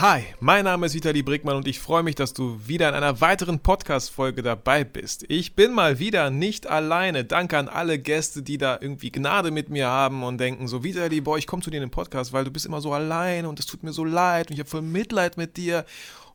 Hi, mein Name ist Vitali Brickmann und ich freue mich, dass du wieder in einer weiteren Podcast-Folge dabei bist. Ich bin mal wieder nicht alleine. Danke an alle Gäste, die da irgendwie Gnade mit mir haben und denken so, Vitali, boah, ich komme zu dir in den Podcast, weil du bist immer so allein und es tut mir so leid und ich habe voll Mitleid mit dir.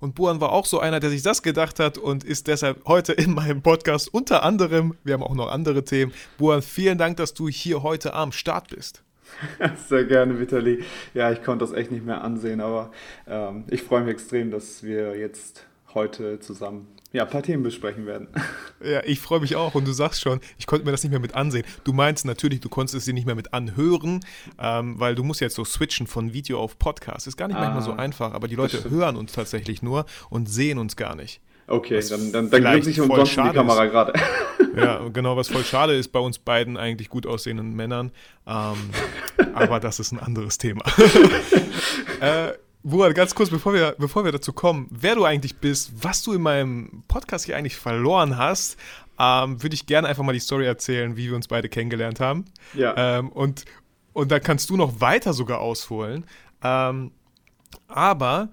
Und Buan war auch so einer, der sich das gedacht hat und ist deshalb heute in meinem Podcast unter anderem, wir haben auch noch andere Themen. Buan, vielen Dank, dass du hier heute am Start bist. Sehr gerne, Vitali. Ja, ich konnte das echt nicht mehr ansehen, aber ähm, ich freue mich extrem, dass wir jetzt heute zusammen ja, ein paar Themen besprechen werden. Ja, ich freue mich auch und du sagst schon, ich konnte mir das nicht mehr mit ansehen. Du meinst natürlich, du konntest es dir nicht mehr mit anhören, ähm, weil du musst jetzt so switchen von Video auf Podcast. Ist gar nicht ah, manchmal so einfach, aber die Leute hören uns tatsächlich nur und sehen uns gar nicht. Okay, was dann, dann, dann grüße ich umsonst die Kamera gerade. Ja, genau, was voll schade ist bei uns beiden eigentlich gut aussehenden Männern. Ähm, aber das ist ein anderes Thema. äh, Buran, ganz kurz, bevor wir, bevor wir dazu kommen, wer du eigentlich bist, was du in meinem Podcast hier eigentlich verloren hast, ähm, würde ich gerne einfach mal die Story erzählen, wie wir uns beide kennengelernt haben. Ja. Ähm, und, und da kannst du noch weiter sogar ausholen. Ähm, aber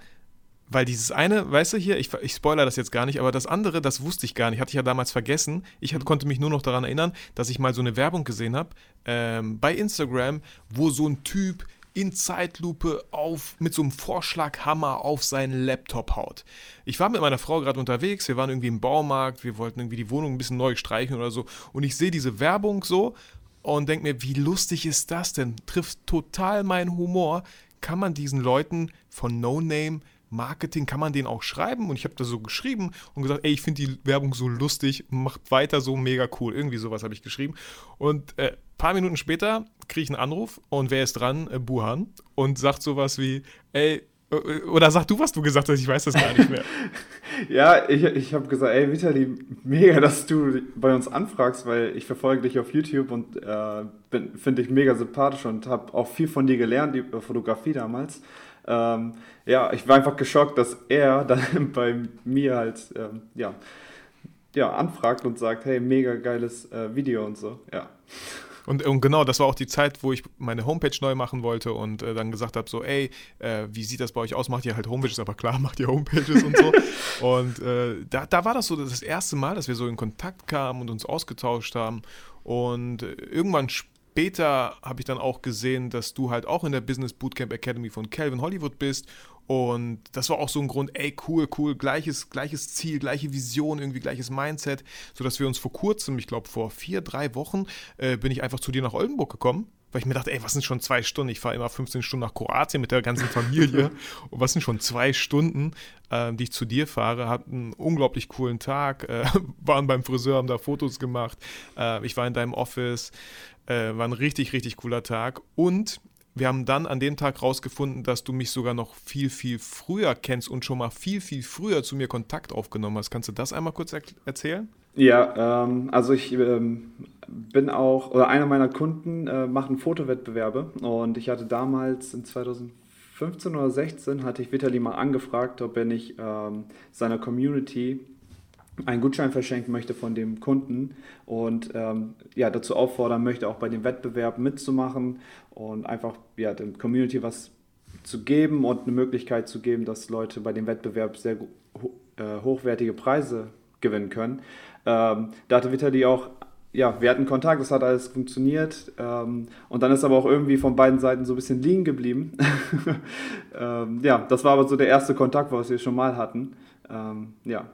weil dieses eine, weißt du hier, ich, ich spoiler das jetzt gar nicht, aber das andere, das wusste ich gar nicht, hatte ich ja damals vergessen. Ich hat, konnte mich nur noch daran erinnern, dass ich mal so eine Werbung gesehen habe ähm, bei Instagram, wo so ein Typ in Zeitlupe auf, mit so einem Vorschlaghammer auf seinen Laptop haut. Ich war mit meiner Frau gerade unterwegs, wir waren irgendwie im Baumarkt, wir wollten irgendwie die Wohnung ein bisschen neu streichen oder so und ich sehe diese Werbung so und denke mir, wie lustig ist das denn? Trifft total meinen Humor. Kann man diesen Leuten von No Name Marketing kann man den auch schreiben und ich habe da so geschrieben und gesagt, ey, ich finde die Werbung so lustig, macht weiter so mega cool. Irgendwie sowas habe ich geschrieben. Und ein äh, paar Minuten später kriege ich einen Anruf und wer ist dran? Äh, Buhan und sagt sowas wie, ey, äh, oder sag du, was du gesagt hast, ich weiß das gar nicht mehr. ja, ich, ich habe gesagt, ey Vitali, mega, dass du bei uns anfragst, weil ich verfolge dich auf YouTube und äh, finde dich mega sympathisch und habe auch viel von dir gelernt, über Fotografie damals. Ähm, ja, ich war einfach geschockt, dass er dann bei mir halt, ähm, ja, ja, anfragt und sagt, hey, mega geiles äh, Video und so, ja. Und, und, genau, das war auch die Zeit, wo ich meine Homepage neu machen wollte und äh, dann gesagt habe, so, ey, äh, wie sieht das bei euch aus? Macht ihr halt Homepages? Aber klar, macht ihr Homepages und so. und äh, da, da war das so das erste Mal, dass wir so in Kontakt kamen und uns ausgetauscht haben. Und äh, irgendwann später habe ich dann auch gesehen, dass du halt auch in der Business Bootcamp Academy von Calvin Hollywood bist. Und das war auch so ein Grund, ey, cool, cool, gleiches, gleiches Ziel, gleiche Vision, irgendwie gleiches Mindset, sodass wir uns vor kurzem, ich glaube vor vier, drei Wochen, äh, bin ich einfach zu dir nach Oldenburg gekommen weil ich mir dachte, ey, was sind schon zwei Stunden? Ich fahre immer 15 Stunden nach Kroatien mit der ganzen Familie. und was sind schon zwei Stunden, äh, die ich zu dir fahre? Hatten einen unglaublich coolen Tag, äh, waren beim Friseur, haben da Fotos gemacht. Äh, ich war in deinem Office. Äh, war ein richtig, richtig cooler Tag. Und wir haben dann an dem Tag rausgefunden, dass du mich sogar noch viel, viel früher kennst und schon mal viel, viel früher zu mir Kontakt aufgenommen hast. Kannst du das einmal kurz er erzählen? Ja, ähm, also ich ähm, bin auch, oder einer meiner Kunden äh, machen Fotowettbewerbe und ich hatte damals in 2015 oder 16 hatte ich Vitali mal angefragt, ob er nicht ähm, seiner Community einen Gutschein verschenken möchte von dem Kunden und ähm, ja, dazu auffordern möchte, auch bei dem Wettbewerb mitzumachen und einfach ja, der Community was zu geben und eine Möglichkeit zu geben, dass Leute bei dem Wettbewerb sehr äh, hochwertige Preise gewinnen können. Ähm, da hatte Vitali auch, ja, wir hatten Kontakt, das hat alles funktioniert ähm, und dann ist aber auch irgendwie von beiden Seiten so ein bisschen liegen geblieben. ähm, ja, das war aber so der erste Kontakt, was wir schon mal hatten. Ähm, ja,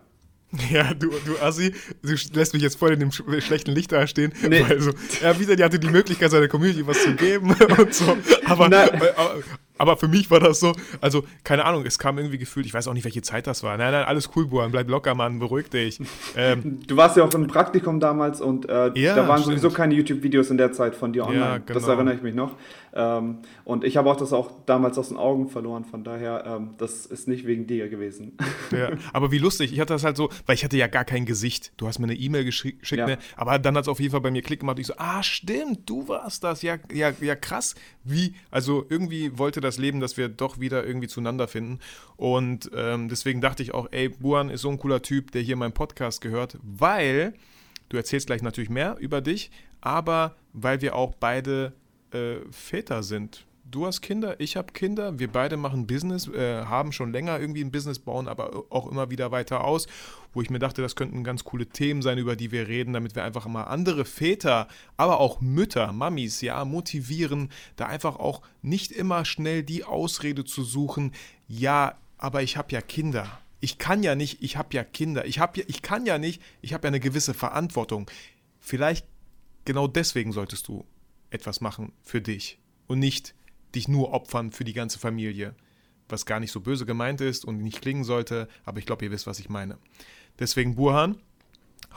Ja, du, du Assi, du lässt mich jetzt voll in dem schlechten Licht dastehen. Nee. Weil so, er wieder, die hatte die Möglichkeit, seiner Community was zu geben und so. Aber, äh, aber für mich war das so, also keine Ahnung, es kam irgendwie gefühlt, ich weiß auch nicht, welche Zeit das war. Nein, nein, alles cool, Buan, bleib locker, Mann, beruhig dich. Ähm, du warst ja auch im Praktikum damals und äh, ja, da waren stimmt. sowieso keine YouTube-Videos in der Zeit von dir online. Ja, genau. Das erinnere ich mich noch. Ähm, und ich habe auch das auch damals aus den Augen verloren, von daher, ähm, das ist nicht wegen dir gewesen. Ja, aber wie lustig, ich hatte das halt so, weil ich hatte ja gar kein Gesicht. Du hast mir eine E-Mail geschickt, ja. ne? aber dann hat es auf jeden Fall bei mir Klick gemacht. Ich so, ah, stimmt, du warst das. Ja, ja, ja, krass. Wie, also irgendwie wollte das Leben, dass wir doch wieder irgendwie zueinander finden. Und ähm, deswegen dachte ich auch, ey, Buan ist so ein cooler Typ, der hier meinen Podcast gehört, weil Du erzählst gleich natürlich mehr über dich, aber weil wir auch beide äh, Väter sind. Du hast Kinder, ich habe Kinder, wir beide machen Business, äh, haben schon länger irgendwie ein Business, bauen aber auch immer wieder weiter aus, wo ich mir dachte, das könnten ganz coole Themen sein, über die wir reden, damit wir einfach mal andere Väter, aber auch Mütter, Mamis, ja, motivieren, da einfach auch nicht immer schnell die Ausrede zu suchen, ja, aber ich habe ja Kinder. Ich kann ja nicht, ich habe ja Kinder. Ich, hab ja, ich kann ja nicht, ich habe ja eine gewisse Verantwortung. Vielleicht genau deswegen solltest du etwas machen für dich und nicht dich nur opfern für die ganze Familie. Was gar nicht so böse gemeint ist und nicht klingen sollte, aber ich glaube, ihr wisst, was ich meine. Deswegen, Burhan,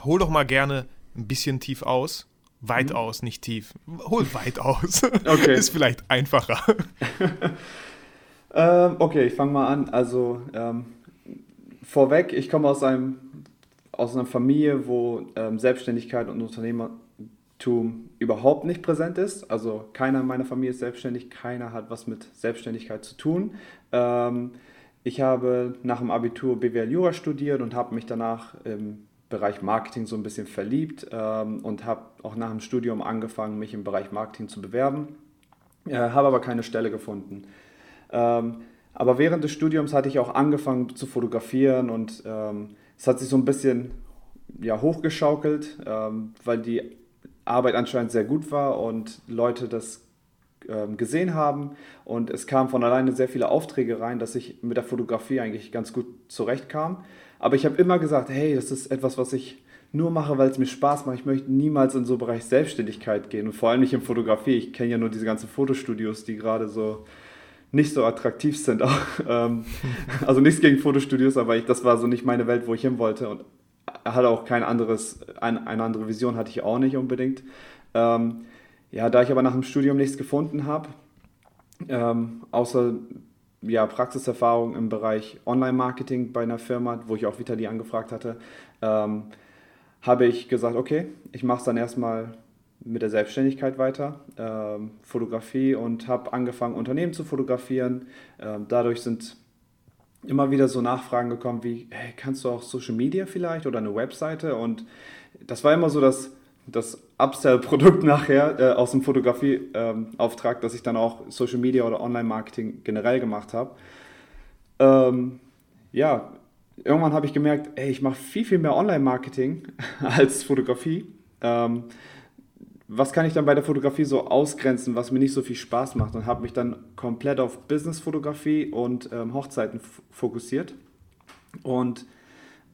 hol doch mal gerne ein bisschen tief aus. Weit mhm. aus, nicht tief. Hol weit aus. Okay. ist vielleicht einfacher. ähm, okay, ich fange mal an. Also, ähm, vorweg, ich komme aus einem aus einer Familie, wo ähm, Selbstständigkeit und Unternehmer, Tum überhaupt nicht präsent ist. Also keiner in meiner Familie ist selbstständig, keiner hat was mit Selbstständigkeit zu tun. Ähm, ich habe nach dem Abitur BWL Jura studiert und habe mich danach im Bereich Marketing so ein bisschen verliebt ähm, und habe auch nach dem Studium angefangen, mich im Bereich Marketing zu bewerben, äh, habe aber keine Stelle gefunden. Ähm, aber während des Studiums hatte ich auch angefangen zu fotografieren und ähm, es hat sich so ein bisschen ja, hochgeschaukelt, ähm, weil die Arbeit anscheinend sehr gut war und Leute das ähm, gesehen haben. Und es kamen von alleine sehr viele Aufträge rein, dass ich mit der Fotografie eigentlich ganz gut zurechtkam. Aber ich habe immer gesagt, hey, das ist etwas, was ich nur mache, weil es mir Spaß macht. Ich möchte niemals in so einen Bereich Selbstständigkeit gehen und vor allem nicht in Fotografie. Ich kenne ja nur diese ganzen Fotostudios, die gerade so nicht so attraktiv sind. Ähm, also nichts gegen Fotostudios, aber ich, das war so nicht meine Welt, wo ich hin wollte. Und hatte auch kein anderes, ein, eine andere Vision hatte ich auch nicht unbedingt. Ähm, ja, da ich aber nach dem Studium nichts gefunden habe, ähm, außer ja, Praxiserfahrung im Bereich Online-Marketing bei einer Firma, wo ich auch Vitali angefragt hatte, ähm, habe ich gesagt, okay, ich mache es dann erstmal mit der Selbstständigkeit weiter, ähm, Fotografie und habe angefangen, Unternehmen zu fotografieren. Ähm, dadurch sind immer wieder so Nachfragen gekommen wie, hey, kannst du auch Social Media vielleicht oder eine Webseite? Und das war immer so das, das Upsell-Produkt nachher äh, aus dem Fotografie-Auftrag, ähm, dass ich dann auch Social Media oder Online-Marketing generell gemacht habe. Ähm, ja, irgendwann habe ich gemerkt, ey, ich mache viel, viel mehr Online-Marketing als Fotografie. Ähm, was kann ich dann bei der Fotografie so ausgrenzen, was mir nicht so viel Spaß macht und habe mich dann komplett auf Business-Fotografie und ähm, Hochzeiten fokussiert. Und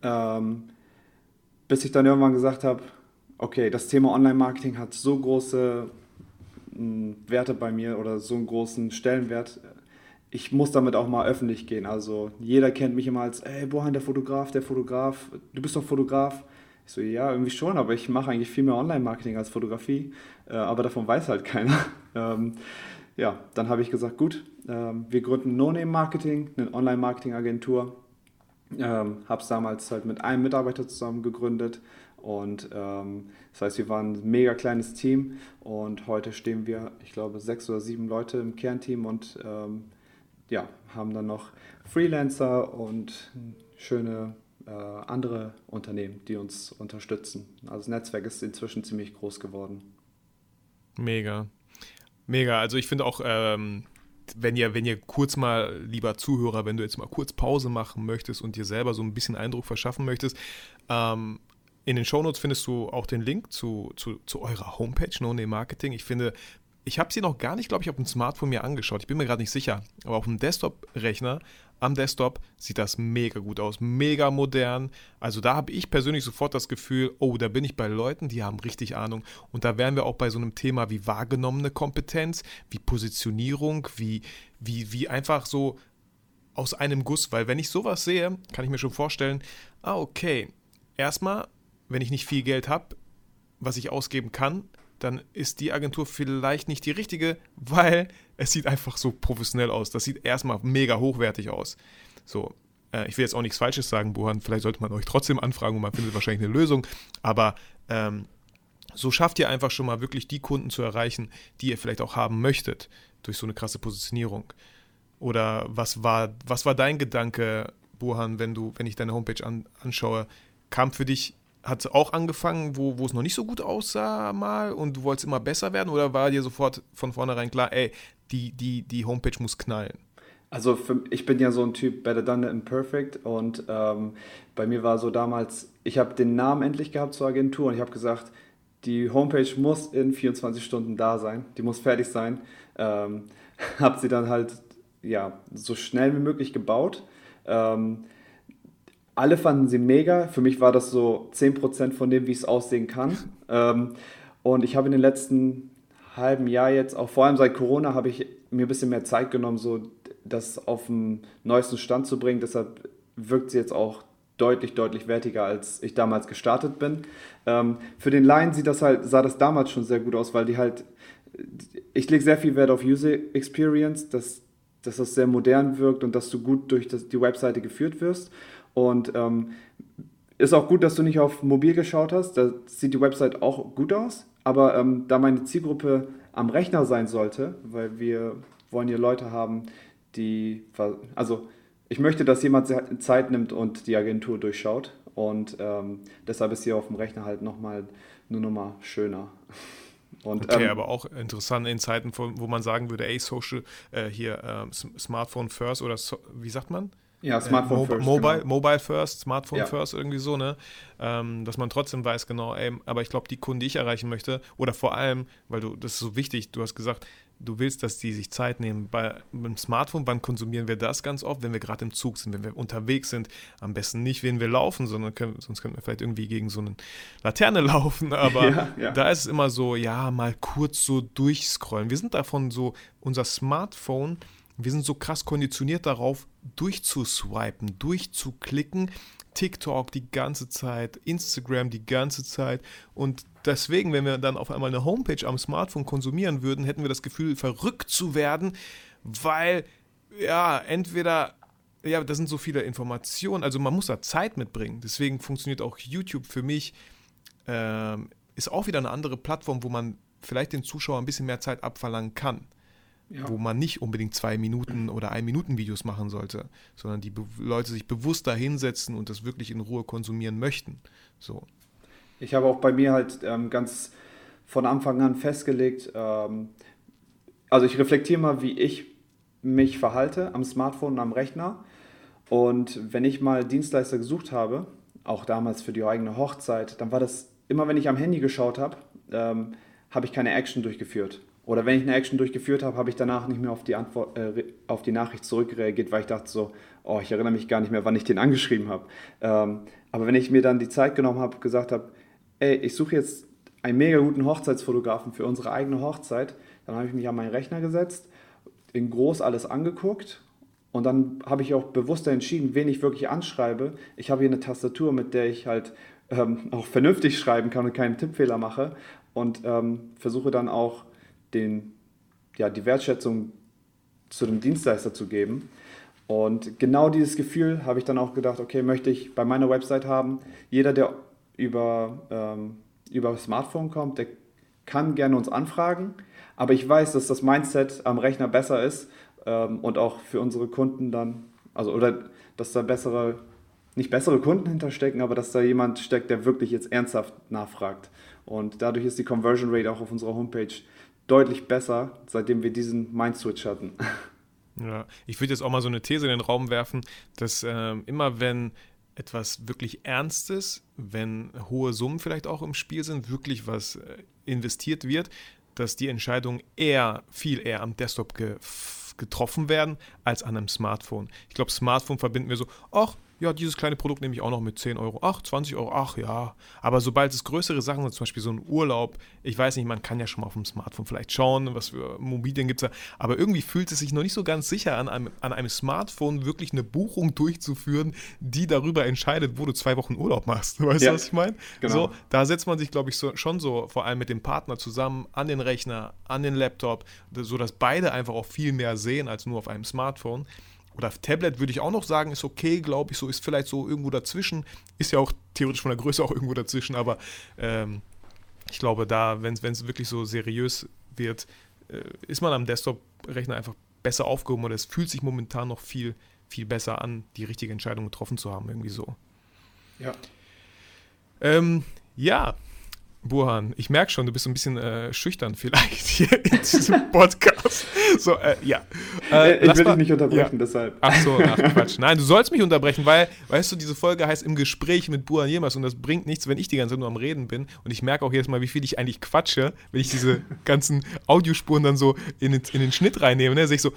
ähm, bis ich dann irgendwann gesagt habe, okay, das Thema Online-Marketing hat so große mh, hm, Werte bei mir oder so einen großen Stellenwert, ich muss damit auch mal öffentlich gehen. Also jeder kennt mich immer als, ey, Bohan, der Fotograf, der Fotograf, du bist doch Fotograf. Ich so, ja, irgendwie schon, aber ich mache eigentlich viel mehr Online-Marketing als Fotografie, äh, aber davon weiß halt keiner. ähm, ja, dann habe ich gesagt, gut, ähm, wir gründen No-Name-Marketing, eine Online-Marketing-Agentur. Ähm, habe es damals halt mit einem Mitarbeiter zusammen gegründet und ähm, das heißt, wir waren ein mega kleines Team und heute stehen wir, ich glaube, sechs oder sieben Leute im Kernteam und ähm, ja, haben dann noch Freelancer und schöne äh, andere Unternehmen, die uns unterstützen. Also das Netzwerk ist inzwischen ziemlich groß geworden. Mega. Mega. Also ich finde auch, ähm, wenn ihr, wenn ihr kurz mal, lieber Zuhörer, wenn du jetzt mal kurz Pause machen möchtest und dir selber so ein bisschen Eindruck verschaffen möchtest, ähm, in den Shownotes findest du auch den Link zu, zu, zu eurer Homepage, No Name Marketing. Ich finde, ich habe sie noch gar nicht, glaube ich, auf dem Smartphone mir angeschaut. Ich bin mir gerade nicht sicher. Aber auf dem Desktop-Rechner am Desktop sieht das mega gut aus, mega modern. Also da habe ich persönlich sofort das Gefühl, oh, da bin ich bei Leuten, die haben richtig Ahnung. Und da wären wir auch bei so einem Thema wie wahrgenommene Kompetenz, wie Positionierung, wie, wie, wie einfach so aus einem Guss. Weil wenn ich sowas sehe, kann ich mir schon vorstellen, ah, okay, erstmal, wenn ich nicht viel Geld habe, was ich ausgeben kann, dann ist die Agentur vielleicht nicht die richtige, weil es sieht einfach so professionell aus. Das sieht erstmal mega hochwertig aus. So, äh, ich will jetzt auch nichts Falsches sagen, Buhan. Vielleicht sollte man euch trotzdem anfragen und man findet wahrscheinlich eine Lösung. Aber ähm, so schafft ihr einfach schon mal wirklich die Kunden zu erreichen, die ihr vielleicht auch haben möchtet, durch so eine krasse Positionierung. Oder was war, was war dein Gedanke, Buhan, wenn du, wenn ich deine Homepage an, anschaue? Kam für dich hat auch angefangen, wo, wo es noch nicht so gut aussah mal und du wolltest immer besser werden oder war dir sofort von vornherein klar, ey, die, die, die Homepage muss knallen? Also für, ich bin ja so ein Typ Better Done Than Perfect und ähm, bei mir war so damals, ich habe den Namen endlich gehabt zur Agentur und ich habe gesagt, die Homepage muss in 24 Stunden da sein, die muss fertig sein. Ähm, habe sie dann halt ja so schnell wie möglich gebaut. Ähm, alle fanden sie mega. Für mich war das so 10% von dem, wie es aussehen kann. Ähm, und ich habe in den letzten halben Jahr jetzt, auch vor allem seit Corona, habe ich mir ein bisschen mehr Zeit genommen, so das auf den neuesten Stand zu bringen. Deshalb wirkt sie jetzt auch deutlich, deutlich wertiger, als ich damals gestartet bin. Ähm, für den Line sieht das halt, sah das damals schon sehr gut aus, weil die halt, ich lege sehr viel Wert auf User Experience, dass, dass das sehr modern wirkt und dass du gut durch das, die Webseite geführt wirst. Und ähm, ist auch gut, dass du nicht auf mobil geschaut hast. Da sieht die Website auch gut aus. Aber ähm, da meine Zielgruppe am Rechner sein sollte, weil wir wollen hier Leute haben, die, also ich möchte, dass jemand Zeit nimmt und die Agentur durchschaut. Und ähm, deshalb ist hier auf dem Rechner halt nochmal eine Nummer schöner. Und, okay, ähm, aber auch interessant in Zeiten, wo man sagen würde, ey, Social, äh, hier, äh, Smartphone first oder so, wie sagt man? Ja, Smartphone äh, Mo first. Mobile, genau. Mobile first, Smartphone ja. first, irgendwie so, ne? Ähm, dass man trotzdem weiß, genau, ey, aber ich glaube, die Kunden, die ich erreichen möchte, oder vor allem, weil du, das ist so wichtig, du hast gesagt, du willst, dass die sich Zeit nehmen. Bei, beim Smartphone, wann konsumieren wir das ganz oft? Wenn wir gerade im Zug sind, wenn wir unterwegs sind. Am besten nicht, wenn wir laufen, sondern können, sonst könnten wir vielleicht irgendwie gegen so eine Laterne laufen. Aber ja, ja. da ist es immer so, ja, mal kurz so durchscrollen. Wir sind davon so, unser Smartphone, wir sind so krass konditioniert darauf, durchzuswipen, durchzuklicken. TikTok die ganze Zeit, Instagram die ganze Zeit und deswegen, wenn wir dann auf einmal eine Homepage am Smartphone konsumieren würden, hätten wir das Gefühl, verrückt zu werden, weil ja, entweder ja, da sind so viele Informationen, also man muss da Zeit mitbringen. Deswegen funktioniert auch YouTube für mich, ähm, ist auch wieder eine andere Plattform, wo man vielleicht den Zuschauer ein bisschen mehr Zeit abverlangen kann. Ja. Wo man nicht unbedingt zwei Minuten oder ein Minuten Videos machen sollte, sondern die Be Leute sich bewusst da hinsetzen und das wirklich in Ruhe konsumieren möchten. So. Ich habe auch bei mir halt ähm, ganz von Anfang an festgelegt, ähm, also ich reflektiere mal, wie ich mich verhalte am Smartphone und am Rechner. Und wenn ich mal Dienstleister gesucht habe, auch damals für die eigene Hochzeit, dann war das immer, wenn ich am Handy geschaut habe, ähm, habe ich keine Action durchgeführt. Oder wenn ich eine Action durchgeführt habe, habe ich danach nicht mehr auf die, Antwort, äh, auf die Nachricht zurückreagiert, weil ich dachte so, oh, ich erinnere mich gar nicht mehr, wann ich den angeschrieben habe. Ähm, aber wenn ich mir dann die Zeit genommen habe, gesagt habe, ey, ich suche jetzt einen mega guten Hochzeitsfotografen für unsere eigene Hochzeit. Dann habe ich mich an meinen Rechner gesetzt, in groß alles angeguckt und dann habe ich auch bewusster entschieden, wen ich wirklich anschreibe. Ich habe hier eine Tastatur, mit der ich halt ähm, auch vernünftig schreiben kann und keinen Tippfehler mache und ähm, versuche dann auch den, ja, die Wertschätzung zu dem Dienstleister zu geben. Und genau dieses Gefühl habe ich dann auch gedacht, okay, möchte ich bei meiner Website haben. Jeder, der über, ähm, über Smartphone kommt, der kann gerne uns anfragen. Aber ich weiß, dass das Mindset am Rechner besser ist ähm, und auch für unsere Kunden dann, also oder dass da bessere, nicht bessere Kunden hinterstecken, aber dass da jemand steckt, der wirklich jetzt ernsthaft nachfragt. Und dadurch ist die Conversion Rate auch auf unserer Homepage deutlich besser, seitdem wir diesen Mind-Switch hatten. Ja, ich würde jetzt auch mal so eine These in den Raum werfen, dass äh, immer wenn etwas wirklich Ernstes, wenn hohe Summen vielleicht auch im Spiel sind, wirklich was äh, investiert wird, dass die Entscheidungen eher, viel eher am Desktop ge getroffen werden als an einem Smartphone. Ich glaube, Smartphone verbinden wir so, ach, ja, dieses kleine Produkt nehme ich auch noch mit 10 Euro, ach, 20 Euro, ach ja. Aber sobald es größere Sachen sind, zum Beispiel so ein Urlaub, ich weiß nicht, man kann ja schon mal auf dem Smartphone vielleicht schauen, was für Mobilien gibt es da, aber irgendwie fühlt es sich noch nicht so ganz sicher an, einem, an einem Smartphone wirklich eine Buchung durchzuführen, die darüber entscheidet, wo du zwei Wochen Urlaub machst. Weißt ja, du, was ich meine? Genau. So, da setzt man sich, glaube ich, so, schon so vor allem mit dem Partner zusammen an den Rechner, an den Laptop, sodass beide einfach auch viel mehr sehen als nur auf einem Smartphone. Oder Tablet würde ich auch noch sagen, ist okay, glaube ich, so ist vielleicht so irgendwo dazwischen. Ist ja auch theoretisch von der Größe auch irgendwo dazwischen, aber ähm, ich glaube, da, wenn es wirklich so seriös wird, äh, ist man am Desktop-Rechner einfach besser aufgehoben oder es fühlt sich momentan noch viel, viel besser an, die richtige Entscheidung getroffen zu haben, irgendwie so. Ja. Ähm, ja, Burhan, ich merke schon, du bist so ein bisschen äh, schüchtern vielleicht hier in diesem Podcast. So, äh, ja. Äh, ich will dich nicht unterbrechen, ja. deshalb. Ach so, ach Quatsch. Nein, du sollst mich unterbrechen, weil, weißt du, diese Folge heißt im Gespräch mit Burhan Jemas und das bringt nichts, wenn ich die ganze Zeit nur am Reden bin und ich merke auch jedes Mal, wie viel ich eigentlich quatsche, wenn ich diese ganzen Audiospuren dann so in den, in den Schnitt reinnehme. Ne? Sehe ich so,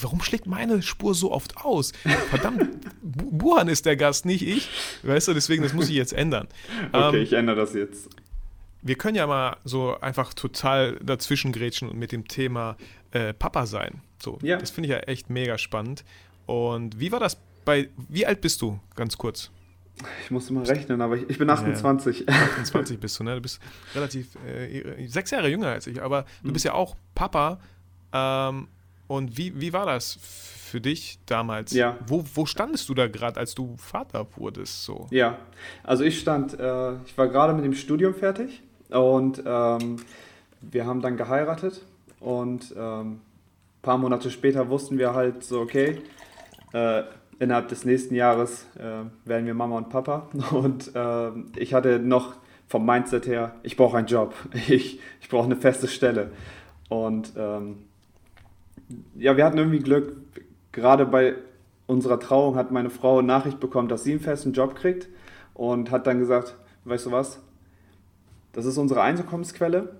warum schlägt meine Spur so oft aus? Verdammt, Burhan ist der Gast, nicht ich. Weißt du, deswegen, das muss ich jetzt ändern. Okay, ähm, ich ändere das jetzt wir können ja mal so einfach total dazwischen grätschen und mit dem Thema äh, Papa sein. So, ja. das finde ich ja echt mega spannend. Und wie war das bei, wie alt bist du, ganz kurz? Ich musste mal rechnen, aber ich, ich bin 28. Ja, 28 bist du, ne? Du bist relativ, äh, sechs Jahre jünger als ich, aber du mhm. bist ja auch Papa. Ähm, und wie, wie war das für dich damals? Ja. Wo, wo standest du da gerade, als du Vater wurdest? So? Ja, also ich stand, äh, ich war gerade mit dem Studium fertig und ähm, wir haben dann geheiratet und ähm, paar Monate später wussten wir halt so, okay, äh, innerhalb des nächsten Jahres äh, werden wir Mama und Papa. Und äh, ich hatte noch vom Mindset her, ich brauche einen Job, ich, ich brauche eine feste Stelle. Und ähm, ja, wir hatten irgendwie Glück, gerade bei unserer Trauung hat meine Frau Nachricht bekommen, dass sie einen festen Job kriegt und hat dann gesagt, weißt du was, das ist unsere Einkommensquelle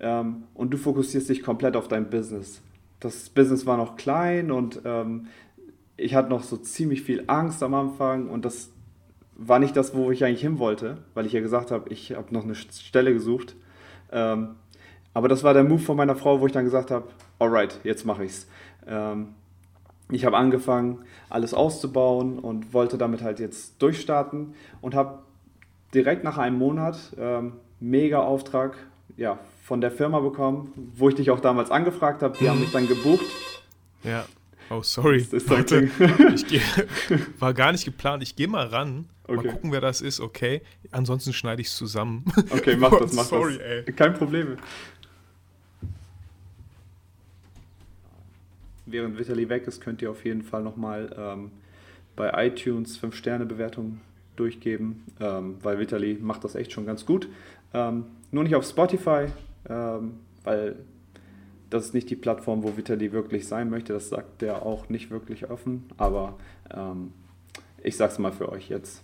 ähm, und du fokussierst dich komplett auf dein Business. Das Business war noch klein und ähm, ich hatte noch so ziemlich viel Angst am Anfang und das war nicht das, wo ich eigentlich hin wollte, weil ich ja gesagt habe, ich habe noch eine Stelle gesucht. Ähm, aber das war der Move von meiner Frau, wo ich dann gesagt habe, alright, jetzt mache ich's. Ähm, ich habe angefangen, alles auszubauen und wollte damit halt jetzt durchstarten und habe direkt nach einem Monat ähm, mega Auftrag ja, von der Firma bekommen, wo ich dich auch damals angefragt habe. Die haben mich dann gebucht. Ja. Oh, sorry. Das ist Warte, ich geh, war gar nicht geplant. Ich gehe mal ran. Okay. Mal gucken, wer das ist, okay. Ansonsten schneide ich es zusammen. Okay, mach das, mach sorry, das. Ey. Kein Problem. Während Vitali weg ist, könnt ihr auf jeden Fall nochmal ähm, bei iTunes 5-Sterne-Bewertungen durchgeben, ähm, weil Vitali macht das echt schon ganz gut. Ähm, nur nicht auf Spotify, ähm, weil das ist nicht die Plattform, wo Vitali wirklich sein möchte. Das sagt er auch nicht wirklich offen, aber ähm, ich sag's mal für euch jetzt.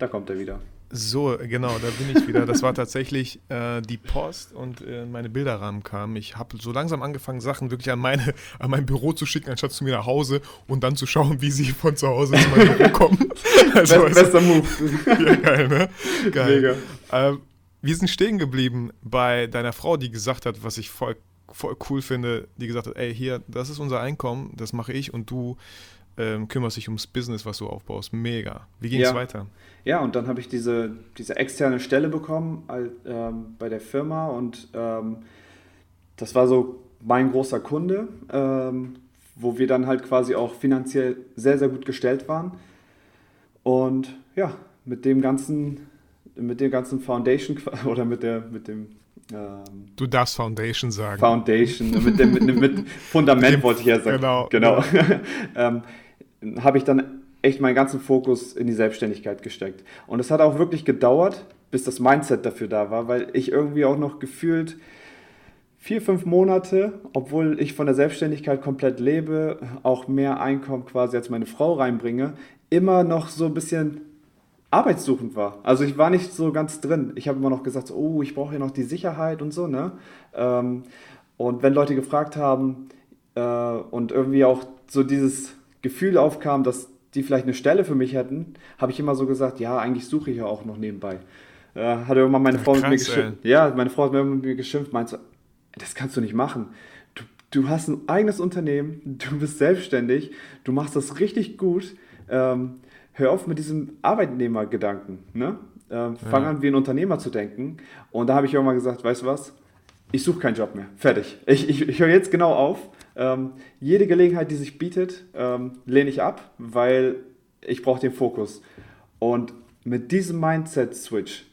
Da kommt er wieder. So, genau, da bin ich wieder. Das war tatsächlich äh, die Post und äh, meine Bilderrahmen kamen. Ich habe so langsam angefangen, Sachen wirklich an, meine, an mein Büro zu schicken, anstatt zu mir nach Hause und dann zu schauen, wie sie von zu Hause zu meinem Büro kommen. Also, Best, bester Move. Ja, geil, ne? Geil. Mega. Ähm, wir sind stehen geblieben bei deiner Frau, die gesagt hat, was ich voll, voll cool finde, die gesagt hat, ey, hier, das ist unser Einkommen, das mache ich und du ähm, kümmerst dich ums Business, was du aufbaust. Mega. Wie ging es ja. weiter? Ja, und dann habe ich diese, diese externe Stelle bekommen ähm, bei der Firma und ähm, das war so mein großer Kunde, ähm, wo wir dann halt quasi auch finanziell sehr, sehr gut gestellt waren. Und ja, mit dem ganzen, mit dem ganzen Foundation oder mit der, mit dem ähm, du darfst Foundation sagen. Foundation, mit dem, mit, mit Fundament wollte ich ja sagen. Genau. genau. ähm, habe ich dann echt meinen ganzen Fokus in die Selbstständigkeit gesteckt. Und es hat auch wirklich gedauert, bis das Mindset dafür da war, weil ich irgendwie auch noch gefühlt vier, fünf Monate, obwohl ich von der Selbstständigkeit komplett lebe, auch mehr Einkommen quasi als meine Frau reinbringe, immer noch so ein bisschen arbeitssuchend war. Also ich war nicht so ganz drin. Ich habe immer noch gesagt, oh, ich brauche ja noch die Sicherheit und so, ne? Ähm, und wenn Leute gefragt haben äh, und irgendwie auch so dieses Gefühl aufkam, dass die vielleicht eine Stelle für mich hätten, habe ich immer so gesagt, ja, eigentlich suche ich ja auch noch nebenbei. Äh, hat irgendwann meine Frau Krass, mit mir geschimpft. Ja, meine Frau hat mit mir geschimpft, meinte, das kannst du nicht machen. Du, du hast ein eigenes Unternehmen, du bist selbstständig, du machst das richtig gut. Ähm, hör auf mit diesem Arbeitnehmergedanken. Ne? Ähm, fang ja. an, wie ein Unternehmer zu denken. Und da habe ich irgendwann gesagt, weißt du was? Ich suche keinen Job mehr. Fertig. Ich, ich, ich höre jetzt genau auf. Ähm, jede Gelegenheit, die sich bietet, ähm, lehne ich ab, weil ich brauche den Fokus. Und mit diesem Mindset-Switch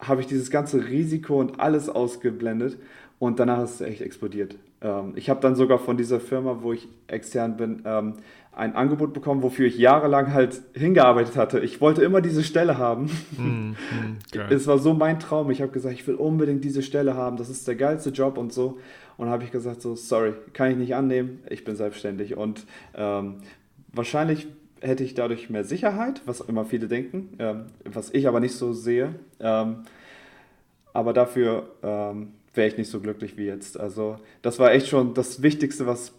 habe ich dieses ganze Risiko und alles ausgeblendet Und danach ist es echt explodiert. Ähm, ich habe dann sogar von dieser Firma, wo ich extern bin, ähm, ein Angebot bekommen, wofür ich jahrelang halt hingearbeitet hatte. Ich wollte immer diese Stelle haben. Mm, mm, es war so mein Traum. Ich habe gesagt, ich will unbedingt diese Stelle haben. Das ist der geilste Job und so. Und habe ich gesagt, so, sorry, kann ich nicht annehmen. Ich bin selbstständig. Und ähm, wahrscheinlich hätte ich dadurch mehr Sicherheit, was immer viele denken, ähm, was ich aber nicht so sehe. Ähm, aber dafür ähm, wäre ich nicht so glücklich wie jetzt. Also das war echt schon das Wichtigste, was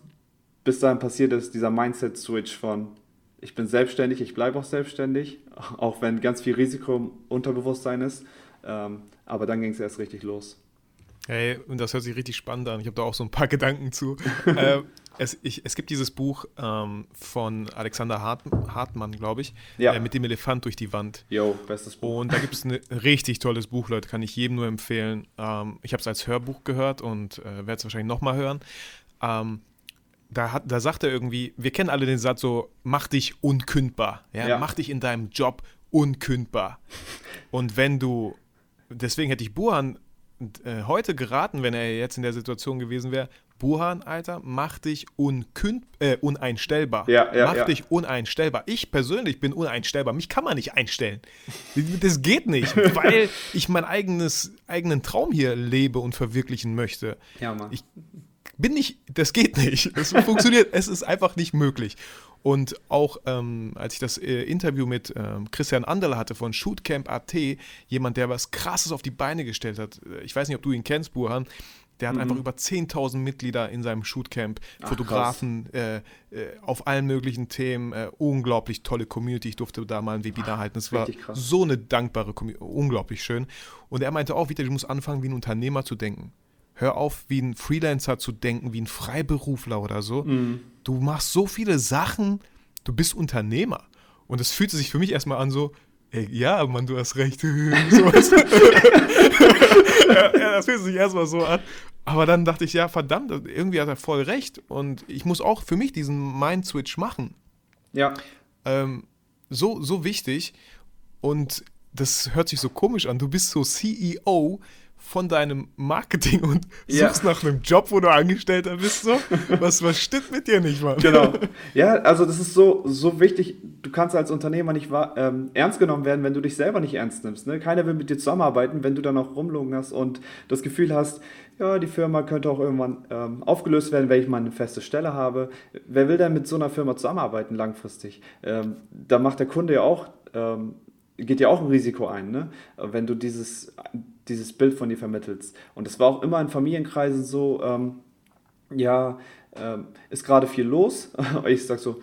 bis dahin passiert ist, dieser Mindset-Switch von ich bin selbstständig, ich bleibe auch selbstständig, auch wenn ganz viel Risiko im Unterbewusstsein ist. Ähm, aber dann ging es erst richtig los. Hey, und das hört sich richtig spannend an. Ich habe da auch so ein paar Gedanken zu. äh, es, ich, es, gibt dieses Buch ähm, von Alexander Hart, Hartmann, glaube ich, ja. äh, mit dem Elefant durch die Wand. Jo, bestes Buch. Und da gibt es ein richtig tolles Buch, Leute, kann ich jedem nur empfehlen. Ähm, ich habe es als Hörbuch gehört und äh, werde es wahrscheinlich nochmal hören. Ähm, da, hat, da sagt er irgendwie, wir kennen alle den Satz so, mach dich unkündbar. Ja? ja. Mach dich in deinem Job unkündbar. Und wenn du, deswegen hätte ich Buhan äh, heute geraten, wenn er jetzt in der Situation gewesen wäre, Buhan, Alter, mach dich unkünd, äh, uneinstellbar. Ja, ja, mach ja. dich uneinstellbar. Ich persönlich bin uneinstellbar. Mich kann man nicht einstellen. Das geht nicht, weil ich meinen eigenen Traum hier lebe und verwirklichen möchte. Ja, Mann. Ich bin nicht, das geht nicht. Es funktioniert, es ist einfach nicht möglich. Und auch ähm, als ich das äh, Interview mit ähm, Christian Anderle hatte von Shootcamp.at, jemand, der was Krasses auf die Beine gestellt hat. Äh, ich weiß nicht, ob du ihn kennst, Burhan. Der hat mhm. einfach über 10.000 Mitglieder in seinem Shootcamp, Ach, Fotografen äh, äh, auf allen möglichen Themen. Äh, unglaublich tolle Community. Ich durfte da mal ein Webinar Ach, halten. Es war krass. so eine dankbare Community. Unglaublich schön. Und er meinte auch, wieder, du musst anfangen, wie ein Unternehmer zu denken. Hör auf, wie ein Freelancer zu denken, wie ein Freiberufler oder so. Mhm. Du machst so viele Sachen, du bist Unternehmer. Und es fühlte sich für mich erstmal an so, ey, ja, Mann, du hast recht. ja, das fühlt sich erstmal so an. Aber dann dachte ich, ja, verdammt, irgendwie hat er voll recht. Und ich muss auch für mich diesen Mind-Switch machen. Ja. Ähm, so, so wichtig. Und das hört sich so komisch an. Du bist so CEO von deinem Marketing und suchst ja. nach einem Job, wo du Angestellter bist. So. Was, was stimmt mit dir nicht, Mann? Genau. Ja, also das ist so, so wichtig. Du kannst als Unternehmer nicht ähm, ernst genommen werden, wenn du dich selber nicht ernst nimmst. Ne? Keiner will mit dir zusammenarbeiten, wenn du dann auch rumlogen hast und das Gefühl hast, ja, die Firma könnte auch irgendwann ähm, aufgelöst werden, wenn ich mal eine feste Stelle habe. Wer will denn mit so einer Firma zusammenarbeiten langfristig? Ähm, da macht der Kunde ja auch ähm, geht ja auch ein Risiko ein, ne? wenn du dieses, dieses Bild von dir vermittelst. Und das war auch immer in Familienkreisen so, ähm, ja, ähm, ist gerade viel los. ich sag so,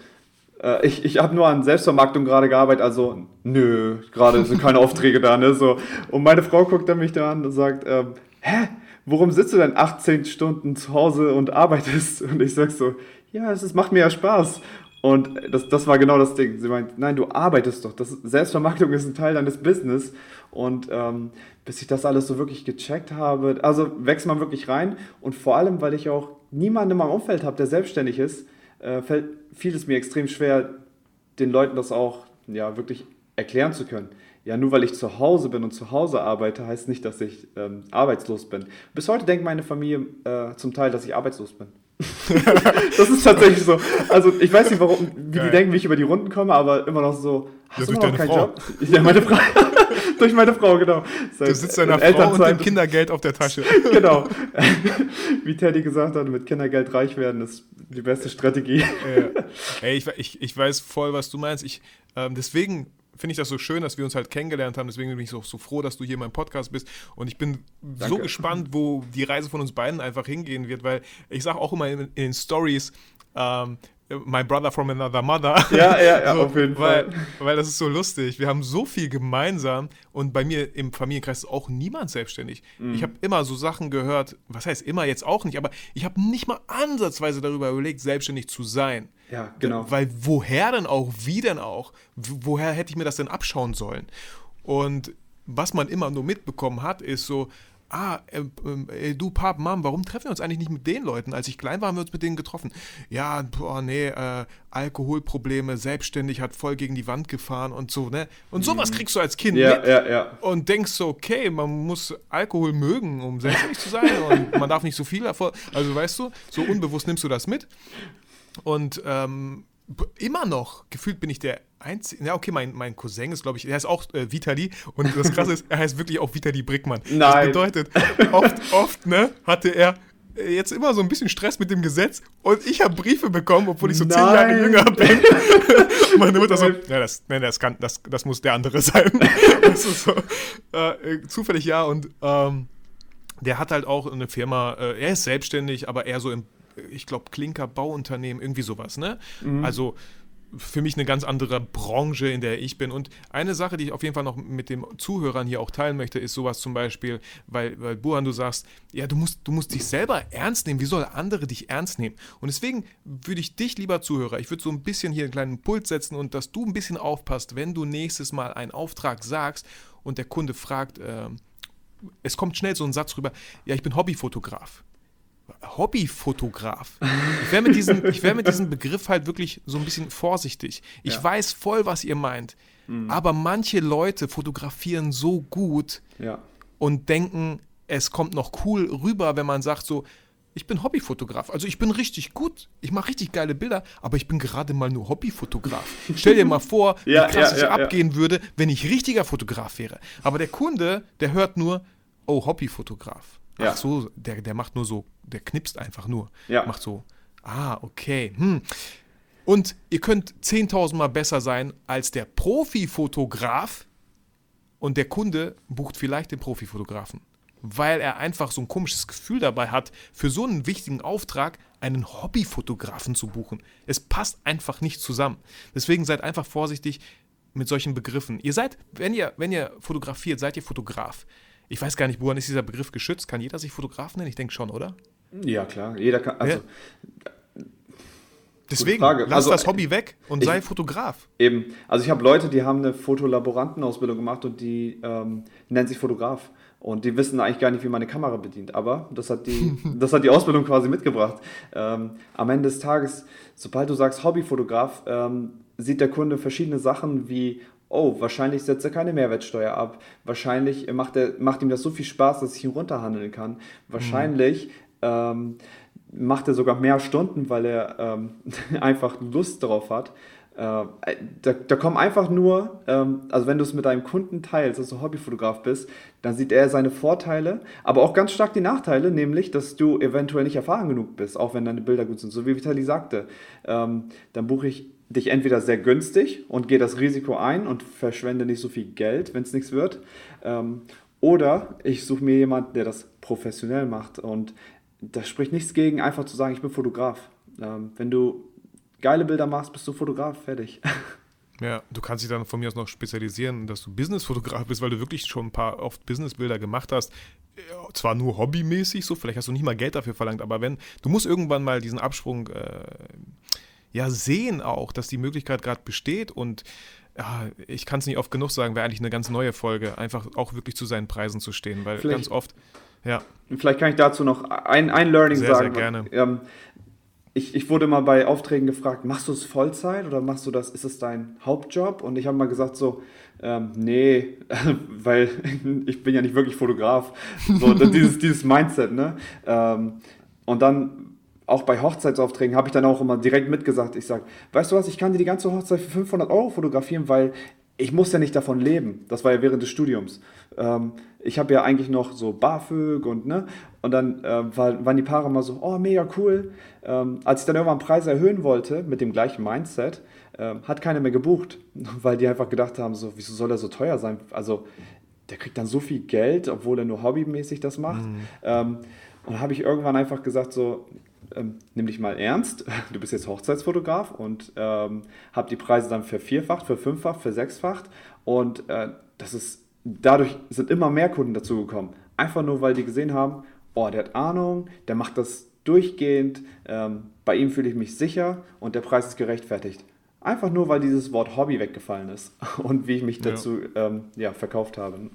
äh, ich, ich habe nur an Selbstvermarktung gerade gearbeitet, also nö, gerade sind keine Aufträge da, ne? So. Und meine Frau guckt dann mich da an und sagt, ähm, hä? Warum sitzt du denn 18 Stunden zu Hause und arbeitest? Und ich sag so, ja, es ist, macht mir ja Spaß. Und das, das war genau das Ding. Sie meint, nein, du arbeitest doch. Das, Selbstvermarktung ist ein Teil deines Business. Und ähm, bis ich das alles so wirklich gecheckt habe, also wächst man wirklich rein. Und vor allem, weil ich auch niemanden in meinem Umfeld habe, der selbstständig ist, äh, fällt, fiel es mir extrem schwer, den Leuten das auch ja, wirklich erklären zu können. Ja, nur weil ich zu Hause bin und zu Hause arbeite, heißt nicht, dass ich ähm, arbeitslos bin. Bis heute denkt meine Familie äh, zum Teil, dass ich arbeitslos bin. das ist tatsächlich so. Also ich weiß nicht, warum, wie Geil. die denken, wie ich über die Runden komme, aber immer noch so, hast ja, du noch keinen Frau. Job? Ja, meine Frau. durch meine Frau, genau. Seit du sitzt deiner Frau und dem Kindergeld auf der Tasche. genau. Wie Teddy gesagt hat, mit Kindergeld reich werden ist die beste Strategie. Ja. Ey, ich, ich, ich weiß voll, was du meinst. Ich, ähm, deswegen finde ich das so schön, dass wir uns halt kennengelernt haben. Deswegen bin ich so, so froh, dass du hier in meinem Podcast bist. Und ich bin Danke. so gespannt, wo die Reise von uns beiden einfach hingehen wird, weil ich sage auch immer in, in den Stories, ähm, My Brother from Another Mother. Ja, ja, ja, so, auf jeden weil, Fall. Weil das ist so lustig. Wir haben so viel gemeinsam und bei mir im Familienkreis ist auch niemand selbstständig. Mhm. Ich habe immer so Sachen gehört, was heißt immer jetzt auch nicht, aber ich habe nicht mal ansatzweise darüber überlegt, selbstständig zu sein. Ja, genau. Weil woher denn auch, wie denn auch? Woher hätte ich mir das denn abschauen sollen? Und was man immer nur mitbekommen hat, ist so, ah, äh, äh, du Pap, Mom, warum treffen wir uns eigentlich nicht mit den Leuten? Als ich klein war, haben wir uns mit denen getroffen. Ja, boah, nee, äh, Alkoholprobleme, selbstständig, hat voll gegen die Wand gefahren und so, ne? Und sowas mhm. kriegst du als Kind ja, mit ja, ja. und denkst so, okay, man muss Alkohol mögen, um selbstständig zu sein und man darf nicht so viel davor, also weißt du, so unbewusst nimmst du das mit und ähm, immer noch, gefühlt bin ich der einzige, ja okay, mein, mein Cousin ist glaube ich, der heißt auch äh, Vitali und das Krasse ist, er heißt wirklich auch Vitali Brickmann. Nein. Das bedeutet, oft, oft, ne, hatte er äh, jetzt immer so ein bisschen Stress mit dem Gesetz und ich habe Briefe bekommen, obwohl ich so Nein. zehn Jahre jünger bin. Meine Mutter so, ja, das, nee, das, kann, das, das muss der andere sein. das ist so, äh, zufällig ja und ähm, der hat halt auch eine Firma, äh, er ist selbstständig, aber eher so im ich glaube, Klinker-Bauunternehmen, irgendwie sowas, ne? Mhm. Also für mich eine ganz andere Branche, in der ich bin. Und eine Sache, die ich auf jeden Fall noch mit den Zuhörern hier auch teilen möchte, ist sowas zum Beispiel, weil, weil Buhan, du sagst, ja, du musst, du musst dich selber ernst nehmen. Wie soll andere dich ernst nehmen? Und deswegen würde ich dich, lieber Zuhörer, ich würde so ein bisschen hier einen kleinen Puls setzen und dass du ein bisschen aufpasst, wenn du nächstes Mal einen Auftrag sagst und der Kunde fragt, äh, es kommt schnell so ein Satz rüber, ja, ich bin Hobbyfotograf. Hobbyfotograf. Ich wäre mit, diesem, wär mit diesem Begriff halt wirklich so ein bisschen vorsichtig. Ich ja. weiß voll, was ihr meint. Mhm. Aber manche Leute fotografieren so gut ja. und denken, es kommt noch cool rüber, wenn man sagt so, ich bin Hobbyfotograf. Also ich bin richtig gut. Ich mache richtig geile Bilder, aber ich bin gerade mal nur Hobbyfotograf. Stell dir mal vor, ja, wie krass ich abgehen würde, wenn ich richtiger Fotograf wäre. Aber der Kunde, der hört nur, oh, Hobbyfotograf. Ach so, der, der macht nur so, der knipst einfach nur. Ja. Macht so, ah, okay. Hm. Und ihr könnt 10.000 Mal besser sein als der Profifotograf und der Kunde bucht vielleicht den Profifotografen, weil er einfach so ein komisches Gefühl dabei hat, für so einen wichtigen Auftrag einen Hobbyfotografen zu buchen. Es passt einfach nicht zusammen. Deswegen seid einfach vorsichtig mit solchen Begriffen. Ihr seid, wenn ihr, wenn ihr fotografiert, seid ihr Fotograf ich weiß gar nicht, woran ist dieser Begriff geschützt? Kann jeder sich Fotograf nennen? Ich denke schon, oder? Ja, klar. Jeder kann. Also, ja. Deswegen, lass also, das Hobby weg und ich, sei Fotograf. Eben. Also ich habe Leute, die haben eine Fotolaborantenausbildung gemacht und die ähm, nennen sich Fotograf. Und die wissen eigentlich gar nicht, wie man eine Kamera bedient. Aber das hat die, das hat die Ausbildung quasi mitgebracht. Ähm, am Ende des Tages, sobald du sagst Hobbyfotograf, ähm, sieht der Kunde verschiedene Sachen wie oh, wahrscheinlich setzt er keine Mehrwertsteuer ab. Wahrscheinlich macht, er, macht ihm das so viel Spaß, dass ich ihn runterhandeln kann. Wahrscheinlich mhm. ähm, macht er sogar mehr Stunden, weil er ähm, einfach Lust darauf hat. Äh, da, da, kommen einfach nur, ähm, also wenn du es mit deinem Kunden teilst, dass du Hobbyfotograf bist, dann sieht er seine Vorteile, aber auch ganz stark die Nachteile, nämlich, dass du eventuell nicht erfahren genug bist, auch wenn deine Bilder gut sind. So wie Vitali sagte, ähm, dann buche ich dich entweder sehr günstig und gehe das Risiko ein und verschwende nicht so viel Geld, wenn es nichts wird. Ähm, oder ich suche mir jemanden, der das professionell macht. Und da spricht nichts gegen, einfach zu sagen, ich bin Fotograf. Ähm, wenn du geile Bilder machst, bist du Fotograf, fertig. Ja, du kannst dich dann von mir aus noch spezialisieren, dass du Businessfotograf bist, weil du wirklich schon ein paar oft Businessbilder gemacht hast. Zwar nur hobbymäßig, so, vielleicht hast du nicht mal Geld dafür verlangt, aber wenn, du musst irgendwann mal diesen Absprung äh, ja sehen auch, dass die Möglichkeit gerade besteht und ja, ich kann es nicht oft genug sagen, wäre eigentlich eine ganz neue Folge, einfach auch wirklich zu seinen Preisen zu stehen, weil vielleicht, ganz oft, ja. Vielleicht kann ich dazu noch ein, ein Learning sehr, sagen. Sehr gerne. Ähm, ich, ich wurde mal bei Aufträgen gefragt, machst du es Vollzeit oder machst du das, ist es dein Hauptjob? Und ich habe mal gesagt so, ähm, nee, weil ich bin ja nicht wirklich Fotograf. So, dieses, dieses Mindset, ne? Ähm, und dann auch bei Hochzeitsaufträgen habe ich dann auch immer direkt mitgesagt, ich sage, weißt du was, ich kann dir die ganze Hochzeit für 500 Euro fotografieren, weil ich muss ja nicht davon leben. Das war ja während des Studiums. Ähm, ich habe ja eigentlich noch so BAföG und ne, und dann äh, war, waren die Paare mal so, oh, mega cool. Ähm, als ich dann irgendwann Preise erhöhen wollte, mit dem gleichen Mindset, äh, hat keiner mehr gebucht, weil die einfach gedacht haben, so, wieso soll er so teuer sein? Also, der kriegt dann so viel Geld, obwohl er nur hobbymäßig das macht. Mhm. Ähm, und habe ich irgendwann einfach gesagt, so, ähm, nimm dich mal ernst, du bist jetzt Hochzeitsfotograf und ähm, hab die Preise dann vervierfacht, verfünffacht, versechsfacht und äh, das ist, dadurch sind immer mehr Kunden dazugekommen. Einfach nur, weil die gesehen haben, oh, der hat Ahnung, der macht das durchgehend, ähm, bei ihm fühle ich mich sicher und der Preis ist gerechtfertigt. Einfach nur, weil dieses Wort Hobby weggefallen ist und wie ich mich dazu ja. Ähm, ja verkauft habe.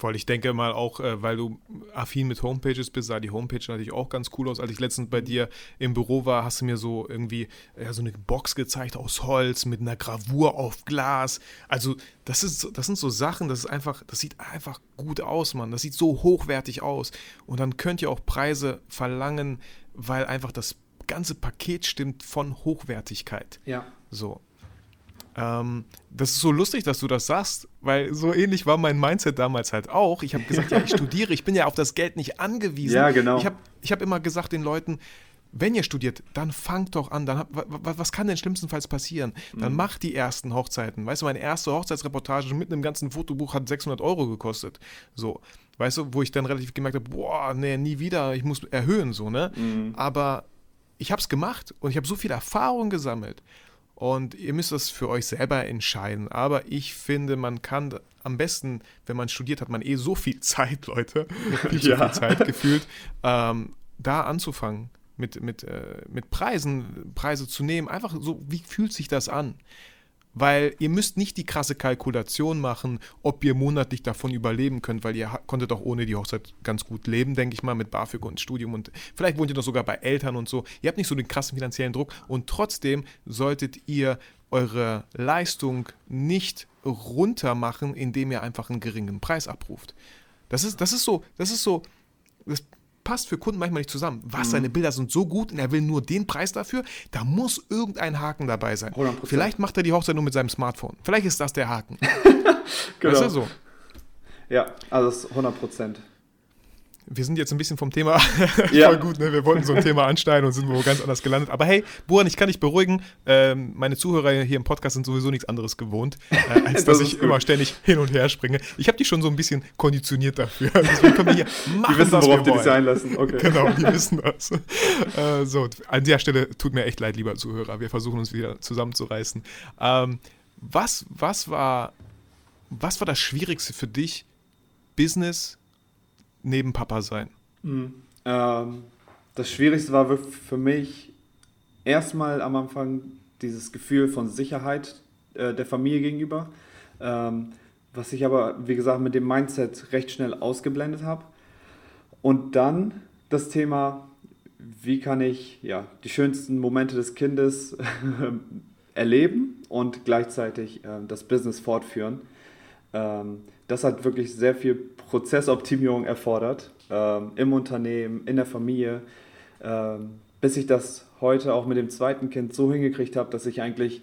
Voll, ich denke mal auch, äh, weil du affin mit Homepages bist, sah die Homepage natürlich auch ganz cool aus. Als ich letztens bei dir im Büro war, hast du mir so irgendwie ja, so eine Box gezeigt aus Holz mit einer Gravur auf Glas. Also, das, ist, das sind so Sachen, das ist einfach, das sieht einfach gut aus, Mann. Das sieht so hochwertig aus. Und dann könnt ihr auch Preise verlangen, weil einfach das ganze Paket stimmt von Hochwertigkeit. Ja. So. Ähm, das ist so lustig, dass du das sagst, weil so ähnlich war mein Mindset damals halt auch. Ich habe gesagt, ja, ich studiere, ich bin ja auf das Geld nicht angewiesen. Ja, genau. Ich habe ich hab immer gesagt den Leuten, wenn ihr studiert, dann fangt doch an. Dann hab, was kann denn schlimmstenfalls passieren? Dann mhm. macht die ersten Hochzeiten. Weißt du, meine erste Hochzeitsreportage mit einem ganzen Fotobuch hat 600 Euro gekostet. So, weißt du, wo ich dann relativ gemerkt habe, boah, nee, nie wieder, ich muss erhöhen, so, ne? Mhm. Aber ich habe es gemacht und ich habe so viel Erfahrung gesammelt. Und ihr müsst das für euch selber entscheiden. Aber ich finde, man kann am besten, wenn man studiert, hat man eh so viel Zeit, Leute, viel ja. viel Zeit gefühlt, ähm, da anzufangen mit, mit, äh, mit Preisen, Preise zu nehmen. Einfach so, wie fühlt sich das an? Weil ihr müsst nicht die krasse Kalkulation machen, ob ihr monatlich davon überleben könnt, weil ihr konntet auch ohne die Hochzeit ganz gut leben, denke ich mal, mit BAföG und Studium und vielleicht wohnt ihr noch sogar bei Eltern und so. Ihr habt nicht so den krassen finanziellen Druck und trotzdem solltet ihr eure Leistung nicht runter machen, indem ihr einfach einen geringen Preis abruft. Das ist, das ist so, das ist so, das passt für Kunden manchmal nicht zusammen. Was, mhm. seine Bilder sind so gut und er will nur den Preis dafür? Da muss irgendein Haken dabei sein. 100%. Vielleicht macht er die Hochzeit nur mit seinem Smartphone. Vielleicht ist das der Haken. genau. Weißt du so? Ja, also das ist 100 Prozent wir sind jetzt ein bisschen vom Thema ja. voll gut, ne? Wir wollten so ein Thema anschneiden und sind wo ganz anders gelandet. Aber hey, Buran, ich kann dich beruhigen. Ähm, meine Zuhörer hier im Podcast sind sowieso nichts anderes gewohnt, äh, als das dass ich gut. immer ständig hin und her springe. Ich habe die schon so ein bisschen konditioniert dafür. Deswegen können wir hier machen, die wissen, was worauf die dich einlassen. Okay. Genau, die wissen das. Äh, so, an der Stelle tut mir echt leid, lieber Zuhörer. Wir versuchen uns wieder zusammenzureißen. Ähm, was, was, war, was war das Schwierigste für dich, Business neben Papa sein? Mhm. Ähm, das Schwierigste war für mich erstmal am Anfang dieses Gefühl von Sicherheit äh, der Familie gegenüber, ähm, was ich aber, wie gesagt, mit dem Mindset recht schnell ausgeblendet habe. Und dann das Thema, wie kann ich ja, die schönsten Momente des Kindes erleben und gleichzeitig äh, das Business fortführen. Ähm, das hat wirklich sehr viel Prozessoptimierung erfordert, ähm, im Unternehmen, in der Familie, ähm, bis ich das heute auch mit dem zweiten Kind so hingekriegt habe, dass ich eigentlich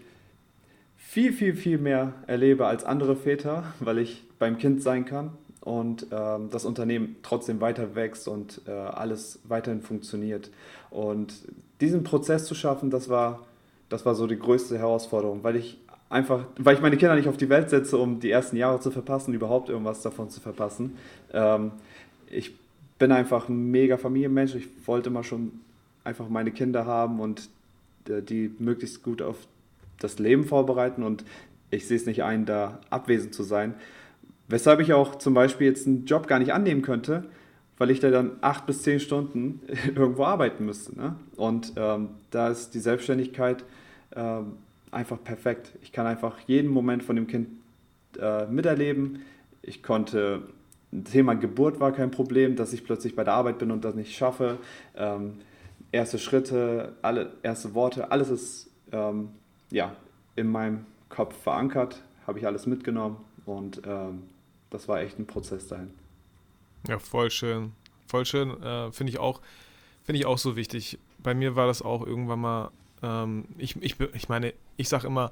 viel, viel, viel mehr erlebe als andere Väter, weil ich beim Kind sein kann und ähm, das Unternehmen trotzdem weiter wächst und äh, alles weiterhin funktioniert. Und diesen Prozess zu schaffen, das war, das war so die größte Herausforderung, weil ich einfach, weil ich meine Kinder nicht auf die Welt setze, um die ersten Jahre zu verpassen, überhaupt irgendwas davon zu verpassen. Ähm, ich bin einfach ein mega Familienmensch. Ich wollte mal schon einfach meine Kinder haben und äh, die möglichst gut auf das Leben vorbereiten und ich sehe es nicht ein, da abwesend zu sein. Weshalb ich auch zum Beispiel jetzt einen Job gar nicht annehmen könnte, weil ich da dann acht bis zehn Stunden irgendwo arbeiten müsste. Ne? Und ähm, da ist die Selbstständigkeit ähm, einfach perfekt. Ich kann einfach jeden Moment von dem Kind äh, miterleben. Ich konnte, Thema Geburt war kein Problem, dass ich plötzlich bei der Arbeit bin und das nicht schaffe. Ähm, erste Schritte, alle erste Worte, alles ist ähm, ja, in meinem Kopf verankert, habe ich alles mitgenommen und ähm, das war echt ein Prozess dahin. Ja, voll schön. Voll schön. Äh, finde ich auch, finde ich auch so wichtig. Bei mir war das auch irgendwann mal ähm, ich, ich, ich meine, ich sage immer,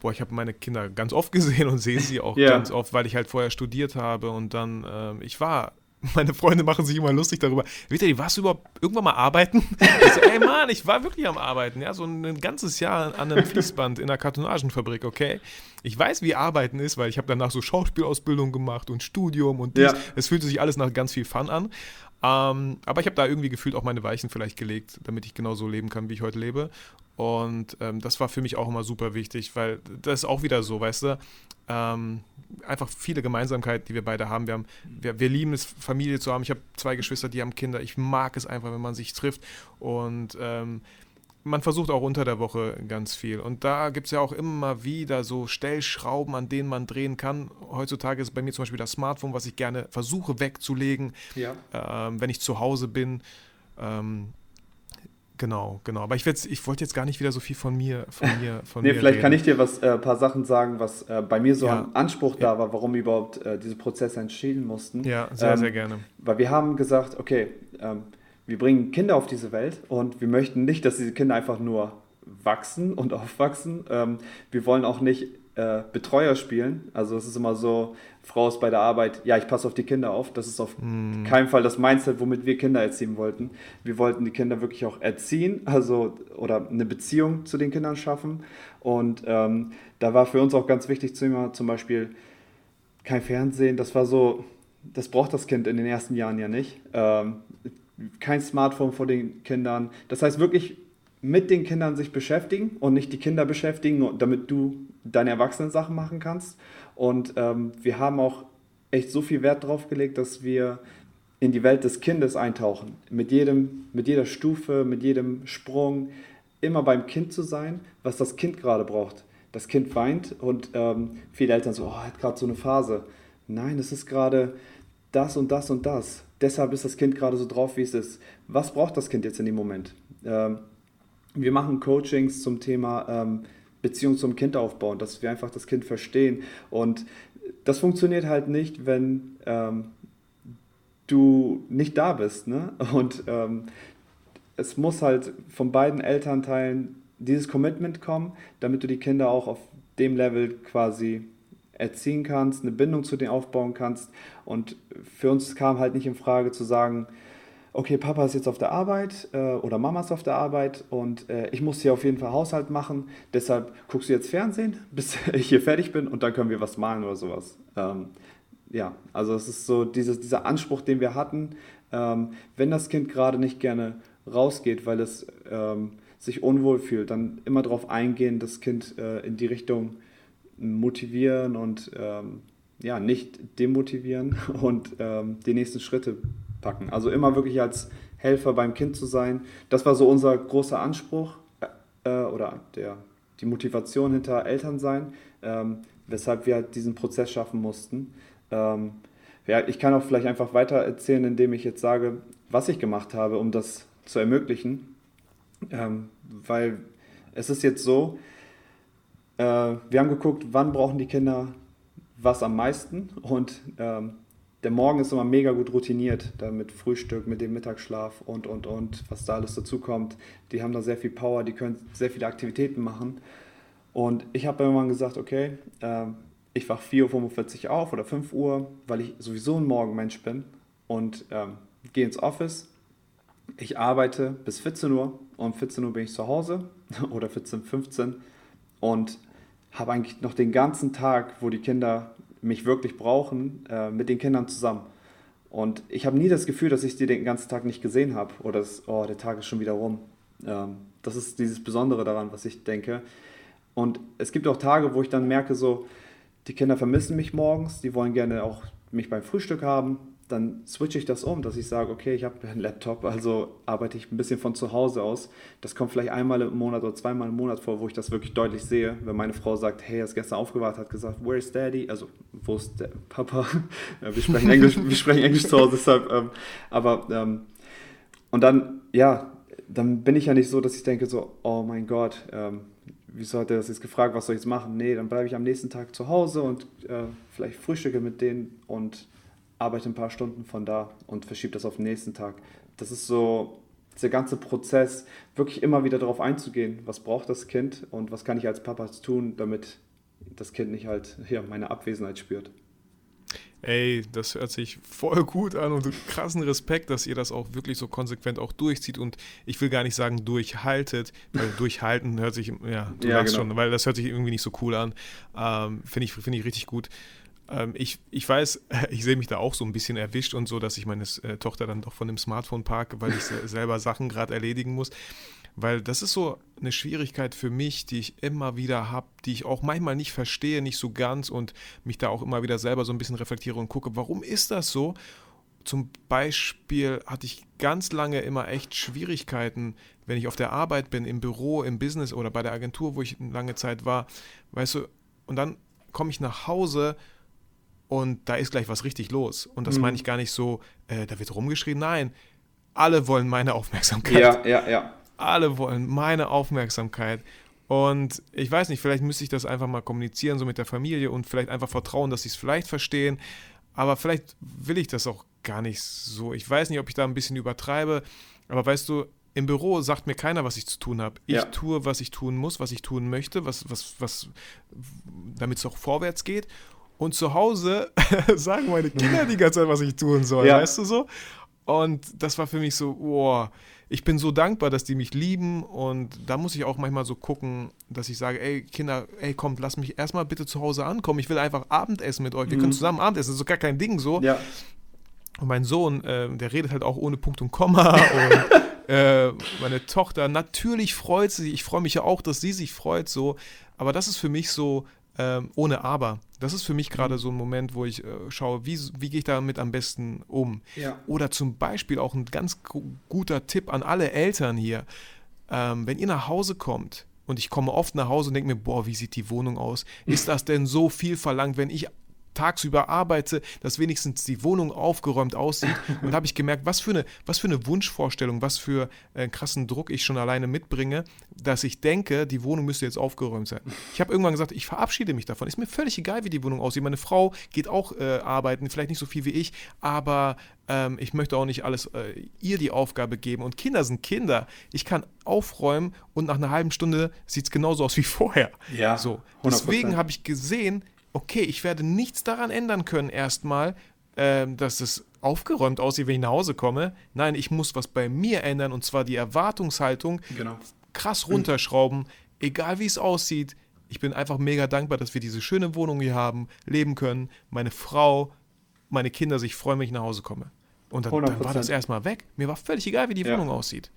boah, ich habe meine Kinder ganz oft gesehen und sehe sie auch ja. ganz oft, weil ich halt vorher studiert habe und dann, ähm, ich war meine Freunde machen sich immer lustig darüber. Vitali, warst du überhaupt irgendwann mal arbeiten? Ich so, ey Mann, ich war wirklich am Arbeiten, ja, so ein ganzes Jahr an einem Fließband in einer Kartonagenfabrik, okay? Ich weiß, wie Arbeiten ist, weil ich habe danach so Schauspielausbildung gemacht und Studium und dies. Ja. Es fühlte sich alles nach ganz viel Fun an. Ähm, aber ich habe da irgendwie gefühlt auch meine Weichen vielleicht gelegt, damit ich genauso leben kann, wie ich heute lebe. Und ähm, das war für mich auch immer super wichtig, weil das ist auch wieder so, weißt du, ähm, einfach viele Gemeinsamkeiten, die wir beide haben. Wir, haben wir, wir, lieben es, Familie zu haben. Ich habe zwei Geschwister, die haben Kinder. Ich mag es einfach, wenn man sich trifft. Und ähm, man versucht auch unter der Woche ganz viel. Und da gibt es ja auch immer wieder so Stellschrauben, an denen man drehen kann. Heutzutage ist bei mir zum Beispiel das Smartphone, was ich gerne versuche wegzulegen, ja. ähm, wenn ich zu Hause bin. Ähm, Genau, genau. Aber ich, ich wollte jetzt gar nicht wieder so viel von mir, von mir, von nee, mir vielleicht reden. kann ich dir was, äh, paar Sachen sagen, was äh, bei mir so ja. ein Anspruch ja. da war, warum überhaupt äh, diese Prozesse entschieden mussten. Ja, sehr, ähm, sehr gerne. Weil wir haben gesagt, okay, ähm, wir bringen Kinder auf diese Welt und wir möchten nicht, dass diese Kinder einfach nur wachsen und aufwachsen. Ähm, wir wollen auch nicht äh, Betreuer spielen. Also es ist immer so, Frau ist bei der Arbeit, ja, ich passe auf die Kinder auf. Das ist auf mm. keinen Fall das Mindset, womit wir Kinder erziehen wollten. Wir wollten die Kinder wirklich auch erziehen, also oder eine Beziehung zu den Kindern schaffen. Und ähm, da war für uns auch ganz wichtig zum Beispiel kein Fernsehen. Das war so, das braucht das Kind in den ersten Jahren ja nicht. Ähm, kein Smartphone vor den Kindern. Das heißt wirklich mit den Kindern sich beschäftigen und nicht die Kinder beschäftigen, damit du deine Erwachsenen-Sachen machen kannst. Und ähm, wir haben auch echt so viel Wert drauf gelegt, dass wir in die Welt des Kindes eintauchen. Mit, jedem, mit jeder Stufe, mit jedem Sprung, immer beim Kind zu sein, was das Kind gerade braucht. Das Kind weint und ähm, viele Eltern so, oh, hat gerade so eine Phase. Nein, es ist gerade das und das und das. Deshalb ist das Kind gerade so drauf, wie es ist. Was braucht das Kind jetzt in dem Moment? Ähm, wir machen Coachings zum Thema ähm, Beziehung zum Kind aufbauen, dass wir einfach das Kind verstehen. Und das funktioniert halt nicht, wenn ähm, du nicht da bist. Ne? Und ähm, es muss halt von beiden Elternteilen dieses Commitment kommen, damit du die Kinder auch auf dem Level quasi erziehen kannst, eine Bindung zu denen aufbauen kannst. Und für uns kam halt nicht in Frage zu sagen, okay, Papa ist jetzt auf der Arbeit äh, oder Mama ist auf der Arbeit und äh, ich muss hier auf jeden Fall Haushalt machen. Deshalb guckst du jetzt Fernsehen, bis ich hier fertig bin und dann können wir was malen oder sowas. Ähm, ja, also es ist so dieses, dieser Anspruch, den wir hatten. Ähm, wenn das Kind gerade nicht gerne rausgeht, weil es ähm, sich unwohl fühlt, dann immer darauf eingehen, das Kind äh, in die Richtung motivieren und ähm, ja, nicht demotivieren und ähm, die nächsten Schritte packen. Also immer wirklich als Helfer beim Kind zu sein. Das war so unser großer Anspruch äh, oder der, die Motivation hinter Elternsein, ähm, weshalb wir halt diesen Prozess schaffen mussten. Ähm, ja, ich kann auch vielleicht einfach weiter erzählen, indem ich jetzt sage, was ich gemacht habe, um das zu ermöglichen. Ähm, weil es ist jetzt so, äh, wir haben geguckt, wann brauchen die Kinder was am meisten und ähm, der Morgen ist immer mega gut routiniert, da mit Frühstück, mit dem Mittagsschlaf und, und, und, was da alles dazu kommt. Die haben da sehr viel Power, die können sehr viele Aktivitäten machen. Und ich habe irgendwann gesagt, okay, äh, ich wache 4.45 Uhr auf oder 5 Uhr, weil ich sowieso ein Morgenmensch bin und ähm, gehe ins Office. Ich arbeite bis 14 Uhr und um 14 Uhr bin ich zu Hause oder 14, 15 und habe eigentlich noch den ganzen Tag, wo die Kinder mich wirklich brauchen, äh, mit den Kindern zusammen. Und ich habe nie das Gefühl, dass ich die den ganzen Tag nicht gesehen habe oder dass, oh, der Tag ist schon wieder rum. Ähm, das ist dieses Besondere daran, was ich denke. Und es gibt auch Tage, wo ich dann merke, so, die Kinder vermissen mich morgens, die wollen gerne auch mich beim Frühstück haben dann switche ich das um, dass ich sage, okay, ich habe einen Laptop, also arbeite ich ein bisschen von zu Hause aus. Das kommt vielleicht einmal im Monat oder zweimal im Monat vor, wo ich das wirklich deutlich sehe. Wenn meine Frau sagt, hey, er ist gestern aufgewacht, hat gesagt, where is Daddy? Also, wo ist der Papa? wir sprechen Englisch, wir sprechen Englisch zu Hause, deshalb. Ähm, aber, ähm, und dann, ja, dann bin ich ja nicht so, dass ich denke so, oh mein Gott, ähm, wieso hat er das jetzt gefragt, was soll ich jetzt machen? Nee, dann bleibe ich am nächsten Tag zu Hause und äh, vielleicht frühstücke mit denen und arbeite ein paar Stunden von da und verschiebe das auf den nächsten Tag. Das ist so dieser ganze Prozess, wirklich immer wieder darauf einzugehen, was braucht das Kind und was kann ich als Papa tun, damit das Kind nicht halt ja, meine Abwesenheit spürt. Ey, das hört sich voll gut an und krassen Respekt, dass ihr das auch wirklich so konsequent auch durchzieht und ich will gar nicht sagen durchhaltet, weil durchhalten hört sich, ja, du ja, genau. schon, weil das hört sich irgendwie nicht so cool an. Ähm, Finde ich, find ich richtig gut. Ähm, ich, ich weiß, ich sehe mich da auch so ein bisschen erwischt und so, dass ich meine äh, Tochter dann doch von dem Smartphone parke, weil ich selber Sachen gerade erledigen muss. Weil das ist so eine Schwierigkeit für mich, die ich immer wieder habe, die ich auch manchmal nicht verstehe, nicht so ganz und mich da auch immer wieder selber so ein bisschen reflektiere und gucke, warum ist das so? zum Beispiel hatte ich ganz lange immer echt Schwierigkeiten, wenn ich auf der Arbeit bin, im Büro, im Business oder bei der Agentur, wo ich lange Zeit war, weißt du, und dann komme ich nach Hause und da ist gleich was richtig los. Und das mhm. meine ich gar nicht so, äh, da wird rumgeschrien, nein, alle wollen meine Aufmerksamkeit. Ja, ja, ja. Alle wollen meine Aufmerksamkeit. Und ich weiß nicht, vielleicht müsste ich das einfach mal kommunizieren, so mit der Familie und vielleicht einfach vertrauen, dass sie es vielleicht verstehen. Aber vielleicht will ich das auch gar nicht so. Ich weiß nicht, ob ich da ein bisschen übertreibe. Aber weißt du, im Büro sagt mir keiner, was ich zu tun habe. Ich ja. tue, was ich tun muss, was ich tun möchte, was, was, was, damit es auch vorwärts geht. Und zu Hause sagen meine Kinder die ganze Zeit, was ich tun soll, ja. weißt du so? Und das war für mich so, boah, ich bin so dankbar, dass die mich lieben und da muss ich auch manchmal so gucken, dass ich sage, ey Kinder, ey kommt, lass mich erstmal bitte zu Hause ankommen. Ich will einfach Abendessen mit euch. Wir mhm. können zusammen Abendessen, das ist so gar kein Ding so. Ja. Und mein Sohn, äh, der redet halt auch ohne Punkt und Komma und äh, meine Tochter, natürlich freut sie sich. Ich freue mich ja auch, dass sie sich freut so. Aber das ist für mich so, ähm, ohne Aber. Das ist für mich gerade mhm. so ein Moment, wo ich äh, schaue, wie, wie gehe ich damit am besten um. Ja. Oder zum Beispiel auch ein ganz guter Tipp an alle Eltern hier. Ähm, wenn ihr nach Hause kommt, und ich komme oft nach Hause und denke mir, boah, wie sieht die Wohnung aus? Ist das denn so viel verlangt, wenn ich tagsüber arbeite, dass wenigstens die Wohnung aufgeräumt aussieht. Und habe ich gemerkt, was für eine, was für eine Wunschvorstellung, was für einen krassen Druck ich schon alleine mitbringe, dass ich denke, die Wohnung müsste jetzt aufgeräumt sein. Ich habe irgendwann gesagt, ich verabschiede mich davon. Ist mir völlig egal, wie die Wohnung aussieht. Meine Frau geht auch äh, arbeiten, vielleicht nicht so viel wie ich, aber ähm, ich möchte auch nicht alles äh, ihr die Aufgabe geben. Und Kinder sind Kinder. Ich kann aufräumen und nach einer halben Stunde sieht es genauso aus wie vorher. Ja. So. Deswegen habe ich gesehen, okay, ich werde nichts daran ändern können erstmal, äh, dass es aufgeräumt aussieht, wenn ich nach Hause komme. Nein, ich muss was bei mir ändern und zwar die Erwartungshaltung genau. krass runterschrauben, egal wie es aussieht. Ich bin einfach mega dankbar, dass wir diese schöne Wohnung hier haben, leben können, meine Frau, meine Kinder sich freuen, wenn ich nach Hause komme. Und dann, dann war das erstmal weg. Mir war völlig egal, wie die ja. Wohnung aussieht.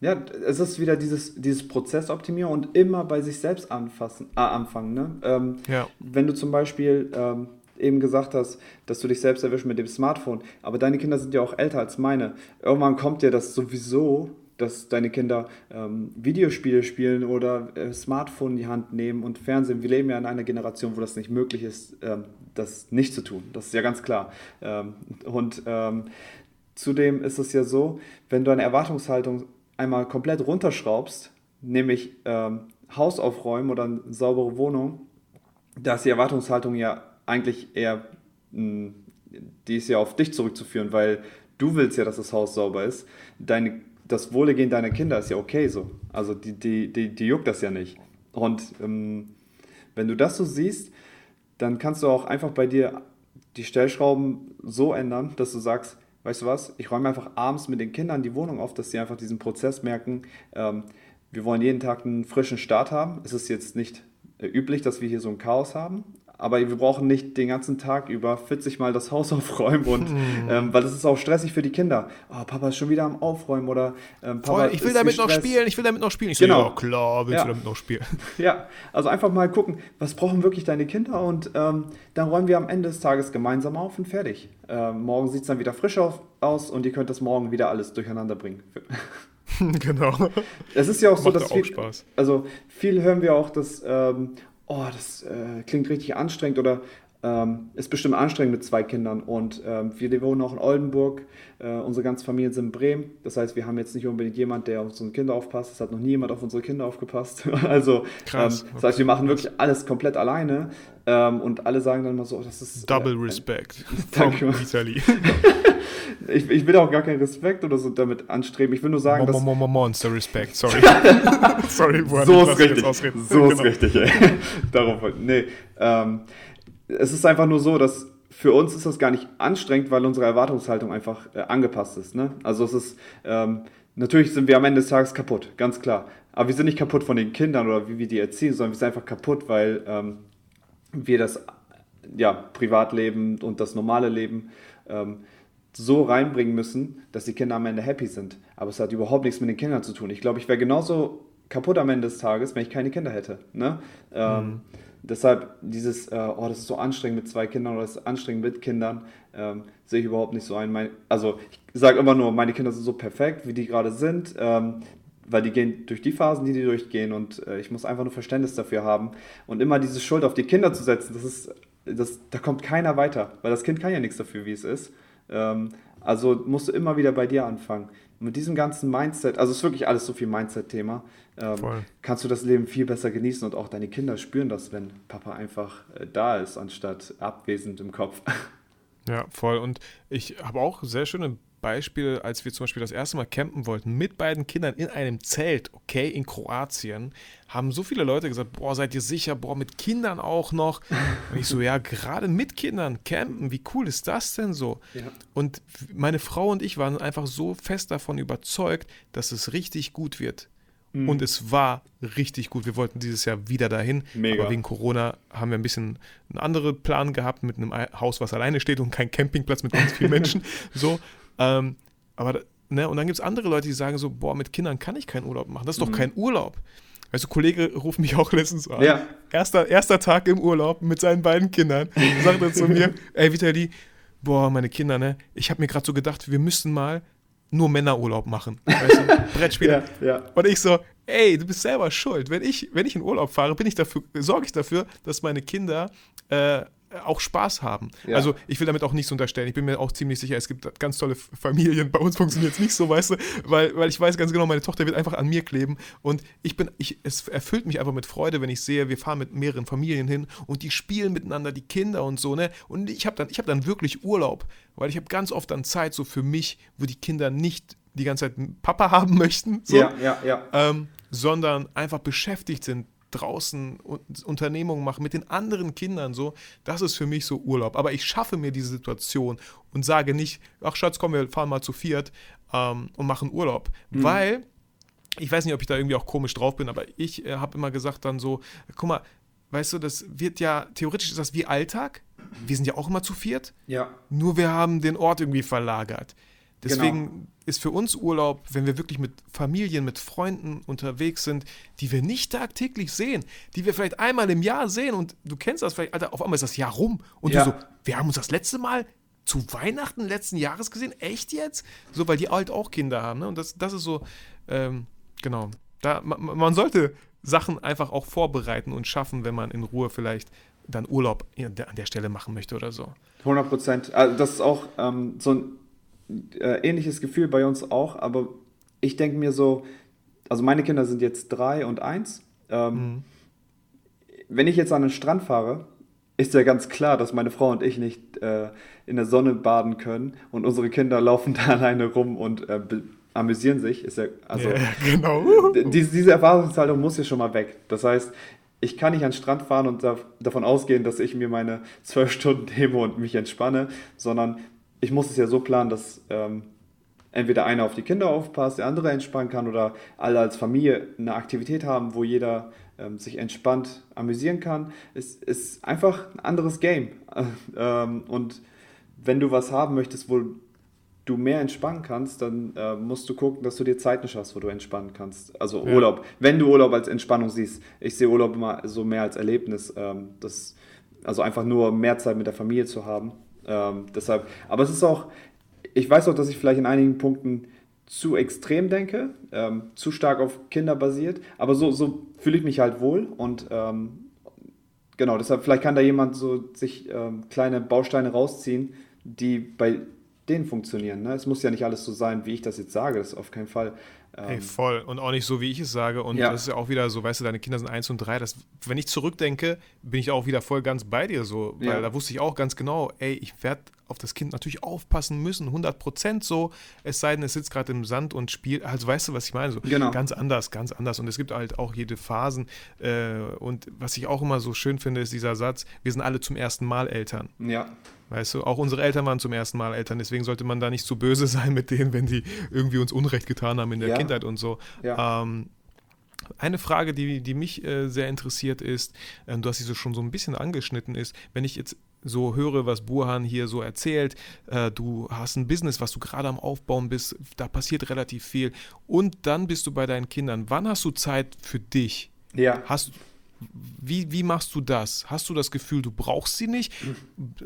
Ja, es ist wieder dieses, dieses Prozessoptimieren und immer bei sich selbst anfassen, äh, anfangen. Ne? Ähm, ja. Wenn du zum Beispiel ähm, eben gesagt hast, dass du dich selbst erwischst mit dem Smartphone, aber deine Kinder sind ja auch älter als meine. Irgendwann kommt dir das sowieso, dass deine Kinder ähm, Videospiele spielen oder äh, Smartphone in die Hand nehmen und Fernsehen. Wir leben ja in einer Generation, wo das nicht möglich ist, ähm, das nicht zu tun. Das ist ja ganz klar. Ähm, und ähm, zudem ist es ja so, wenn du eine Erwartungshaltung einmal komplett runterschraubst, nämlich ähm, Haus aufräumen oder eine saubere Wohnung, da ist die Erwartungshaltung ja eigentlich eher, mh, hm, die ist ja auf dich zurückzuführen, weil du willst ja, dass das Haus sauber ist. Deine, das Wohlergehen deiner Kinder ist ja okay so. Also die, die, die, die juckt das ja nicht. Und ähm, wenn du das so siehst, dann kannst du auch einfach bei dir die Stellschrauben so ändern, dass du sagst, weißt du was, ich räume einfach abends mit den Kindern die Wohnung auf, dass sie einfach diesen Prozess merken, ähm, wir wollen jeden Tag einen frischen Start haben. Es ist jetzt nicht äh, üblich, dass wir hier so ein Chaos haben, aber wir brauchen nicht den ganzen Tag über 40 Mal das Haus aufräumen und mhm. ähm, weil das ist auch stressig für die Kinder. Oh, Papa ist schon wieder am Aufräumen oder ähm, Papa Voll, ich will damit noch spielen, ich will damit noch spielen. Ich genau. So, ja, klar, willst ja. du damit noch spielen. Ja, also einfach mal gucken, was brauchen wirklich deine Kinder und ähm, dann räumen wir am Ende des Tages gemeinsam auf und fertig. Ähm, morgen sieht es dann wieder frisch auf, aus und ihr könnt das morgen wieder alles durcheinander bringen. genau. Es ist ja auch so, dass viel, Spaß. also viel hören wir auch, dass ähm, oh, das äh, klingt richtig anstrengend oder ähm, ist bestimmt anstrengend mit zwei Kindern. Und ähm, wir wohnen auch in Oldenburg. Äh, unsere ganze Familie sind in Bremen. Das heißt, wir haben jetzt nicht unbedingt jemand, der auf unsere Kinder aufpasst. Es hat noch nie jemand auf unsere Kinder aufgepasst. also, Krass, ähm, das heißt, wir machen wirklich alles komplett alleine. Ähm, und alle sagen dann immer so, das ist. Double äh, Respect. Danke. Italy. ich, ich will auch gar keinen Respekt oder so damit anstreben. Ich will nur sagen, dass... Monster Respect, sorry. sorry, So ist richtig. So ist richtig, ey. Darauf, nee. Ähm, es ist einfach nur so, dass für uns ist das gar nicht anstrengend, weil unsere Erwartungshaltung einfach äh, angepasst ist. Ne? Also es ist, ähm, natürlich sind wir am Ende des Tages kaputt, ganz klar. Aber wir sind nicht kaputt von den Kindern oder wie wir die erziehen, sondern wir sind einfach kaputt, weil ähm, wir das ja, Privatleben und das normale Leben ähm, so reinbringen müssen, dass die Kinder am Ende happy sind. Aber es hat überhaupt nichts mit den Kindern zu tun. Ich glaube, ich wäre genauso kaputt am Ende des Tages, wenn ich keine Kinder hätte. Ne? Ähm, mhm. deshalb dieses, äh, oh, das ist so anstrengend mit zwei Kindern oder das ist anstrengend mit Kindern, ähm, sehe ich überhaupt nicht so ein. Mein, also ich sage immer nur, meine Kinder sind so perfekt, wie die gerade sind, ähm, weil die gehen durch die Phasen, die die durchgehen und äh, ich muss einfach nur Verständnis dafür haben. Und immer diese Schuld auf die Kinder zu setzen, das ist, das, da kommt keiner weiter, weil das Kind kann ja nichts dafür, wie es ist. Ähm, also musst du immer wieder bei dir anfangen. mit diesem ganzen Mindset, also es ist wirklich alles so viel Mindset-Thema, ähm, kannst du das Leben viel besser genießen und auch deine Kinder spüren das, wenn Papa einfach äh, da ist, anstatt abwesend im Kopf. Ja, voll. Und ich habe auch sehr schöne Beispiele, als wir zum Beispiel das erste Mal campen wollten, mit beiden Kindern in einem Zelt, okay, in Kroatien, haben so viele Leute gesagt, boah, seid ihr sicher, boah, mit Kindern auch noch. Und ich so, ja, gerade mit Kindern campen, wie cool ist das denn so? Ja. Und meine Frau und ich waren einfach so fest davon überzeugt, dass es richtig gut wird. Mhm. Und es war richtig gut. Wir wollten dieses Jahr wieder dahin. Mega. Aber wegen Corona haben wir ein bisschen einen anderen Plan gehabt mit einem Haus, was alleine steht und kein Campingplatz mit ganz vielen Menschen. so. Ähm, aber, ne, und dann gibt es andere Leute, die sagen so: Boah, mit Kindern kann ich keinen Urlaub machen. Das ist doch mhm. kein Urlaub. Weißt du, Kollege ruft mich auch letztens an. Ja. Erster, erster Tag im Urlaub mit seinen beiden Kindern. Sagt er zu mir: Ey, Vitali, boah, meine Kinder, ne? Ich habe mir gerade so gedacht, wir müssten mal nur Männerurlaub machen. Weißt du? Brettspiele. ja, ja. Und ich so, ey, du bist selber schuld. Wenn ich, wenn ich in Urlaub fahre, bin ich dafür, sorge ich dafür, dass meine Kinder äh, auch Spaß haben. Ja. Also ich will damit auch nichts unterstellen. Ich bin mir auch ziemlich sicher, es gibt ganz tolle Familien. Bei uns funktioniert es nicht so, weißt du, weil, weil ich weiß ganz genau, meine Tochter wird einfach an mir kleben und ich bin, ich, es erfüllt mich einfach mit Freude, wenn ich sehe, wir fahren mit mehreren Familien hin und die spielen miteinander, die Kinder und so, ne? Und ich habe dann, ich dann wirklich Urlaub, weil ich habe ganz oft dann Zeit so für mich, wo die Kinder nicht die ganze Zeit einen Papa haben möchten, so, ja, ja, ja. Ähm, sondern einfach beschäftigt sind, draußen Unternehmungen machen mit den anderen Kindern so, das ist für mich so Urlaub. Aber ich schaffe mir diese Situation und sage nicht, ach Schatz, komm, wir fahren mal zu viert ähm, und machen Urlaub. Mhm. Weil, ich weiß nicht, ob ich da irgendwie auch komisch drauf bin, aber ich äh, habe immer gesagt dann so, guck mal, weißt du, das wird ja, theoretisch ist das wie Alltag. Wir sind ja auch immer zu viert. Ja. Nur wir haben den Ort irgendwie verlagert. Deswegen genau. ist für uns Urlaub, wenn wir wirklich mit Familien, mit Freunden unterwegs sind, die wir nicht tagtäglich sehen, die wir vielleicht einmal im Jahr sehen und du kennst das vielleicht, Alter, auf einmal ist das Jahr rum und ja. du so, wir haben uns das letzte Mal zu Weihnachten letzten Jahres gesehen, echt jetzt? So, weil die halt auch Kinder haben, ne? Und das, das ist so, ähm, genau. Da, man, man sollte Sachen einfach auch vorbereiten und schaffen, wenn man in Ruhe vielleicht dann Urlaub an der Stelle machen möchte oder so. 100 Prozent. Also das ist auch ähm, so ein äh, ähnliches Gefühl bei uns auch, aber ich denke mir so, also meine Kinder sind jetzt drei und eins. Ähm, mhm. Wenn ich jetzt an den Strand fahre, ist ja ganz klar, dass meine Frau und ich nicht äh, in der Sonne baden können und unsere Kinder laufen da alleine rum und äh, amüsieren sich. Ist ja, also, yeah, genau. diese, diese Erfahrungshaltung muss ja schon mal weg. Das heißt, ich kann nicht an den Strand fahren und da, davon ausgehen, dass ich mir meine zwölf Stunden nehme und mich entspanne, sondern ich muss es ja so planen, dass ähm, entweder einer auf die Kinder aufpasst, der andere entspannen kann oder alle als Familie eine Aktivität haben, wo jeder ähm, sich entspannt amüsieren kann. Es ist einfach ein anderes Game. ähm, und wenn du was haben möchtest, wo du mehr entspannen kannst, dann äh, musst du gucken, dass du dir Zeiten schaffst, wo du entspannen kannst. Also ja. Urlaub. Wenn du Urlaub als Entspannung siehst. Ich sehe Urlaub immer so mehr als Erlebnis. Ähm, das, also einfach nur mehr Zeit mit der Familie zu haben. Ähm, deshalb, aber es ist auch, ich weiß auch, dass ich vielleicht in einigen Punkten zu extrem denke, ähm, zu stark auf Kinder basiert, aber so, so fühle ich mich halt wohl und ähm, genau, deshalb vielleicht kann da jemand so sich ähm, kleine Bausteine rausziehen, die bei denen funktionieren. Ne? Es muss ja nicht alles so sein, wie ich das jetzt sage, das ist auf keinen Fall. Hey, ähm, voll. Und auch nicht so, wie ich es sage. Und ja. das ist ja auch wieder so, weißt du, deine Kinder sind eins und drei. Das, wenn ich zurückdenke, bin ich auch wieder voll ganz bei dir so. Weil ja. da wusste ich auch ganz genau, ey, ich werde auf das Kind natürlich aufpassen müssen, 100 Prozent so. Es sei denn, es sitzt gerade im Sand und spielt. Also weißt du, was ich meine? So, genau. Ganz anders, ganz anders. Und es gibt halt auch jede Phasen. Äh, und was ich auch immer so schön finde, ist dieser Satz, wir sind alle zum ersten Mal Eltern. Ja. Weißt du, auch unsere Eltern waren zum ersten Mal Eltern, deswegen sollte man da nicht zu böse sein mit denen, wenn die irgendwie uns Unrecht getan haben in der ja. Kindheit und so. Ja. Ähm, eine Frage, die, die mich äh, sehr interessiert ist, äh, du hast sie so schon so ein bisschen angeschnitten, ist, wenn ich jetzt so höre, was Burhan hier so erzählt, äh, du hast ein Business, was du gerade am Aufbauen bist, da passiert relativ viel und dann bist du bei deinen Kindern. Wann hast du Zeit für dich? Ja. Hast, Wie, wie machst du das? Hast du das Gefühl, du brauchst sie nicht?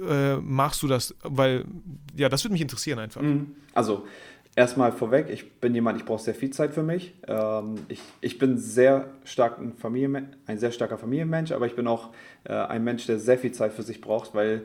Äh, machst du das, weil, ja, das würde mich interessieren einfach. Mhm. Also, erstmal vorweg, ich bin jemand, ich brauche sehr viel Zeit für mich. Ähm, ich, ich bin sehr stark ein, ein sehr starker Familienmensch, aber ich bin auch äh, ein Mensch, der sehr viel Zeit für sich braucht, weil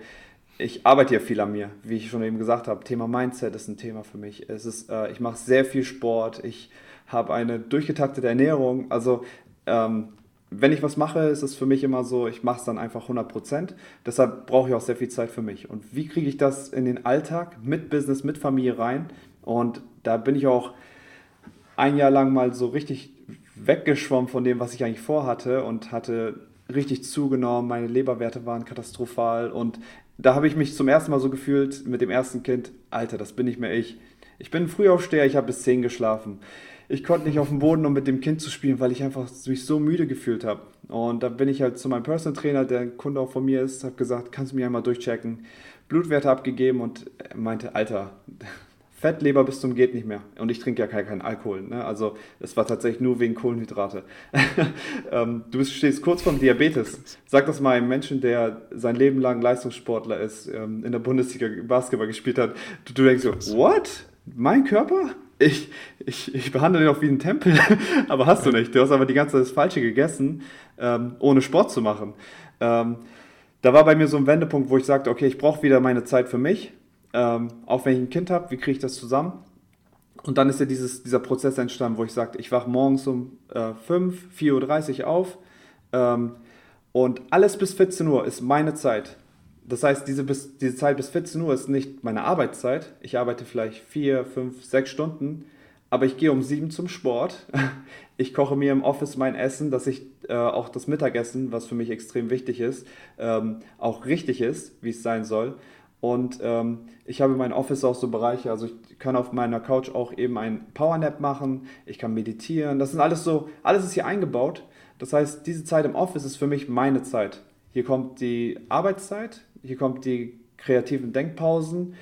ich arbeite ja viel an mir, wie ich schon eben gesagt habe. Thema Mindset ist ein Thema für mich. Es ist, äh, ich mache sehr viel Sport, ich habe eine durchgetaktete Ernährung. Also ähm, wenn ich was mache, ist es für mich immer so, ich mache es dann einfach 100%. Deshalb brauche ich auch sehr viel Zeit für mich. Und wie kriege ich das in den Alltag mit Business, mit Familie rein? Und da bin ich auch ein Jahr lang mal so richtig weggeschwommen von dem, was ich eigentlich vorhatte und hatte richtig zugenommen. Meine Leberwerte waren katastrophal und da habe ich mich zum ersten Mal so gefühlt mit dem ersten Kind, Alter, das bin nicht mehr ich. Ich bin Frühaufsteher, ich habe bis 10 geschlafen ich konnte nicht auf dem Boden, um mit dem Kind zu spielen, weil ich einfach mich so müde gefühlt habe. Und da bin ich halt zu meinem Personal Trainer, der ein Kunde auch von mir ist, habe gesagt, kannst du mir einmal durchchecken. Blutwerte abgegeben und meinte, Alter, Fettleber bis zum geht nicht mehr. Und ich trinke ja keinen kein Alkohol. Ne? Also es war tatsächlich nur wegen Kohlenhydrate. ähm, du stehst kurz vorm Diabetes. Sag das mal einem Menschen, der sein Leben lang Leistungssportler ist, ähm, in der Bundesliga Basketball gespielt hat. Du, du denkst so, what? Mein Körper? ich, ich, ich behandle den auch wie einen Tempel, aber hast du nicht. Du hast aber die ganze Zeit das Falsche gegessen, ähm, ohne Sport zu machen. Ähm, da war bei mir so ein Wendepunkt, wo ich sagte, okay, ich brauche wieder meine Zeit für mich, ähm, auch wenn ich ein Kind habe, wie kriege ich das zusammen? Und dann ist ja dieses, dieser Prozess entstanden, wo ich sagte, ich wache morgens um äh, 5, 4.30 Uhr auf ähm, und alles bis 14 Uhr ist meine Zeit. Das heißt, diese, bis, diese Zeit bis 14 Uhr ist nicht meine Arbeitszeit. Ich arbeite vielleicht vier, fünf, sechs Stunden, aber ich gehe um sieben zum Sport. Ich koche mir im Office mein Essen, dass ich äh, auch das Mittagessen, was für mich extrem wichtig ist, ähm, auch richtig ist, wie es sein soll. Und ähm, ich habe in meinem Office auch so Bereiche, also ich kann auf meiner Couch auch eben ein Powernap machen, ich kann meditieren, das sind alles so, alles ist hier eingebaut. Das heißt, diese Zeit im Office ist für mich meine Zeit. Hier kommt die Arbeitszeit, hier kommt die kreativen Denkpausen.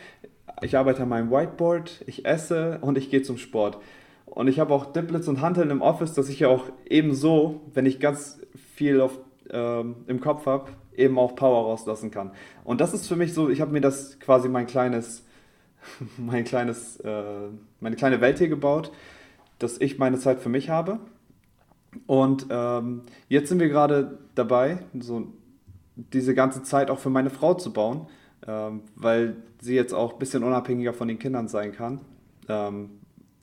Ich arbeite an meinem Whiteboard, ich esse und ich gehe zum Sport. Und ich habe auch Dimplets und Hanteln im Office, dass ich ja auch ebenso, wenn ich ganz viel auf, ähm, im Kopf habe, eben auch Power rauslassen kann. Und das ist für mich so, ich habe mir das quasi mein kleines, mein kleines, äh, meine kleine Welt hier gebaut, dass ich meine Zeit für mich habe. Und ähm, jetzt sind wir gerade dabei, so diese ganze Zeit auch für meine Frau zu bauen, ähm, weil sie jetzt auch ein bisschen unabhängiger von den Kindern sein kann. Ähm,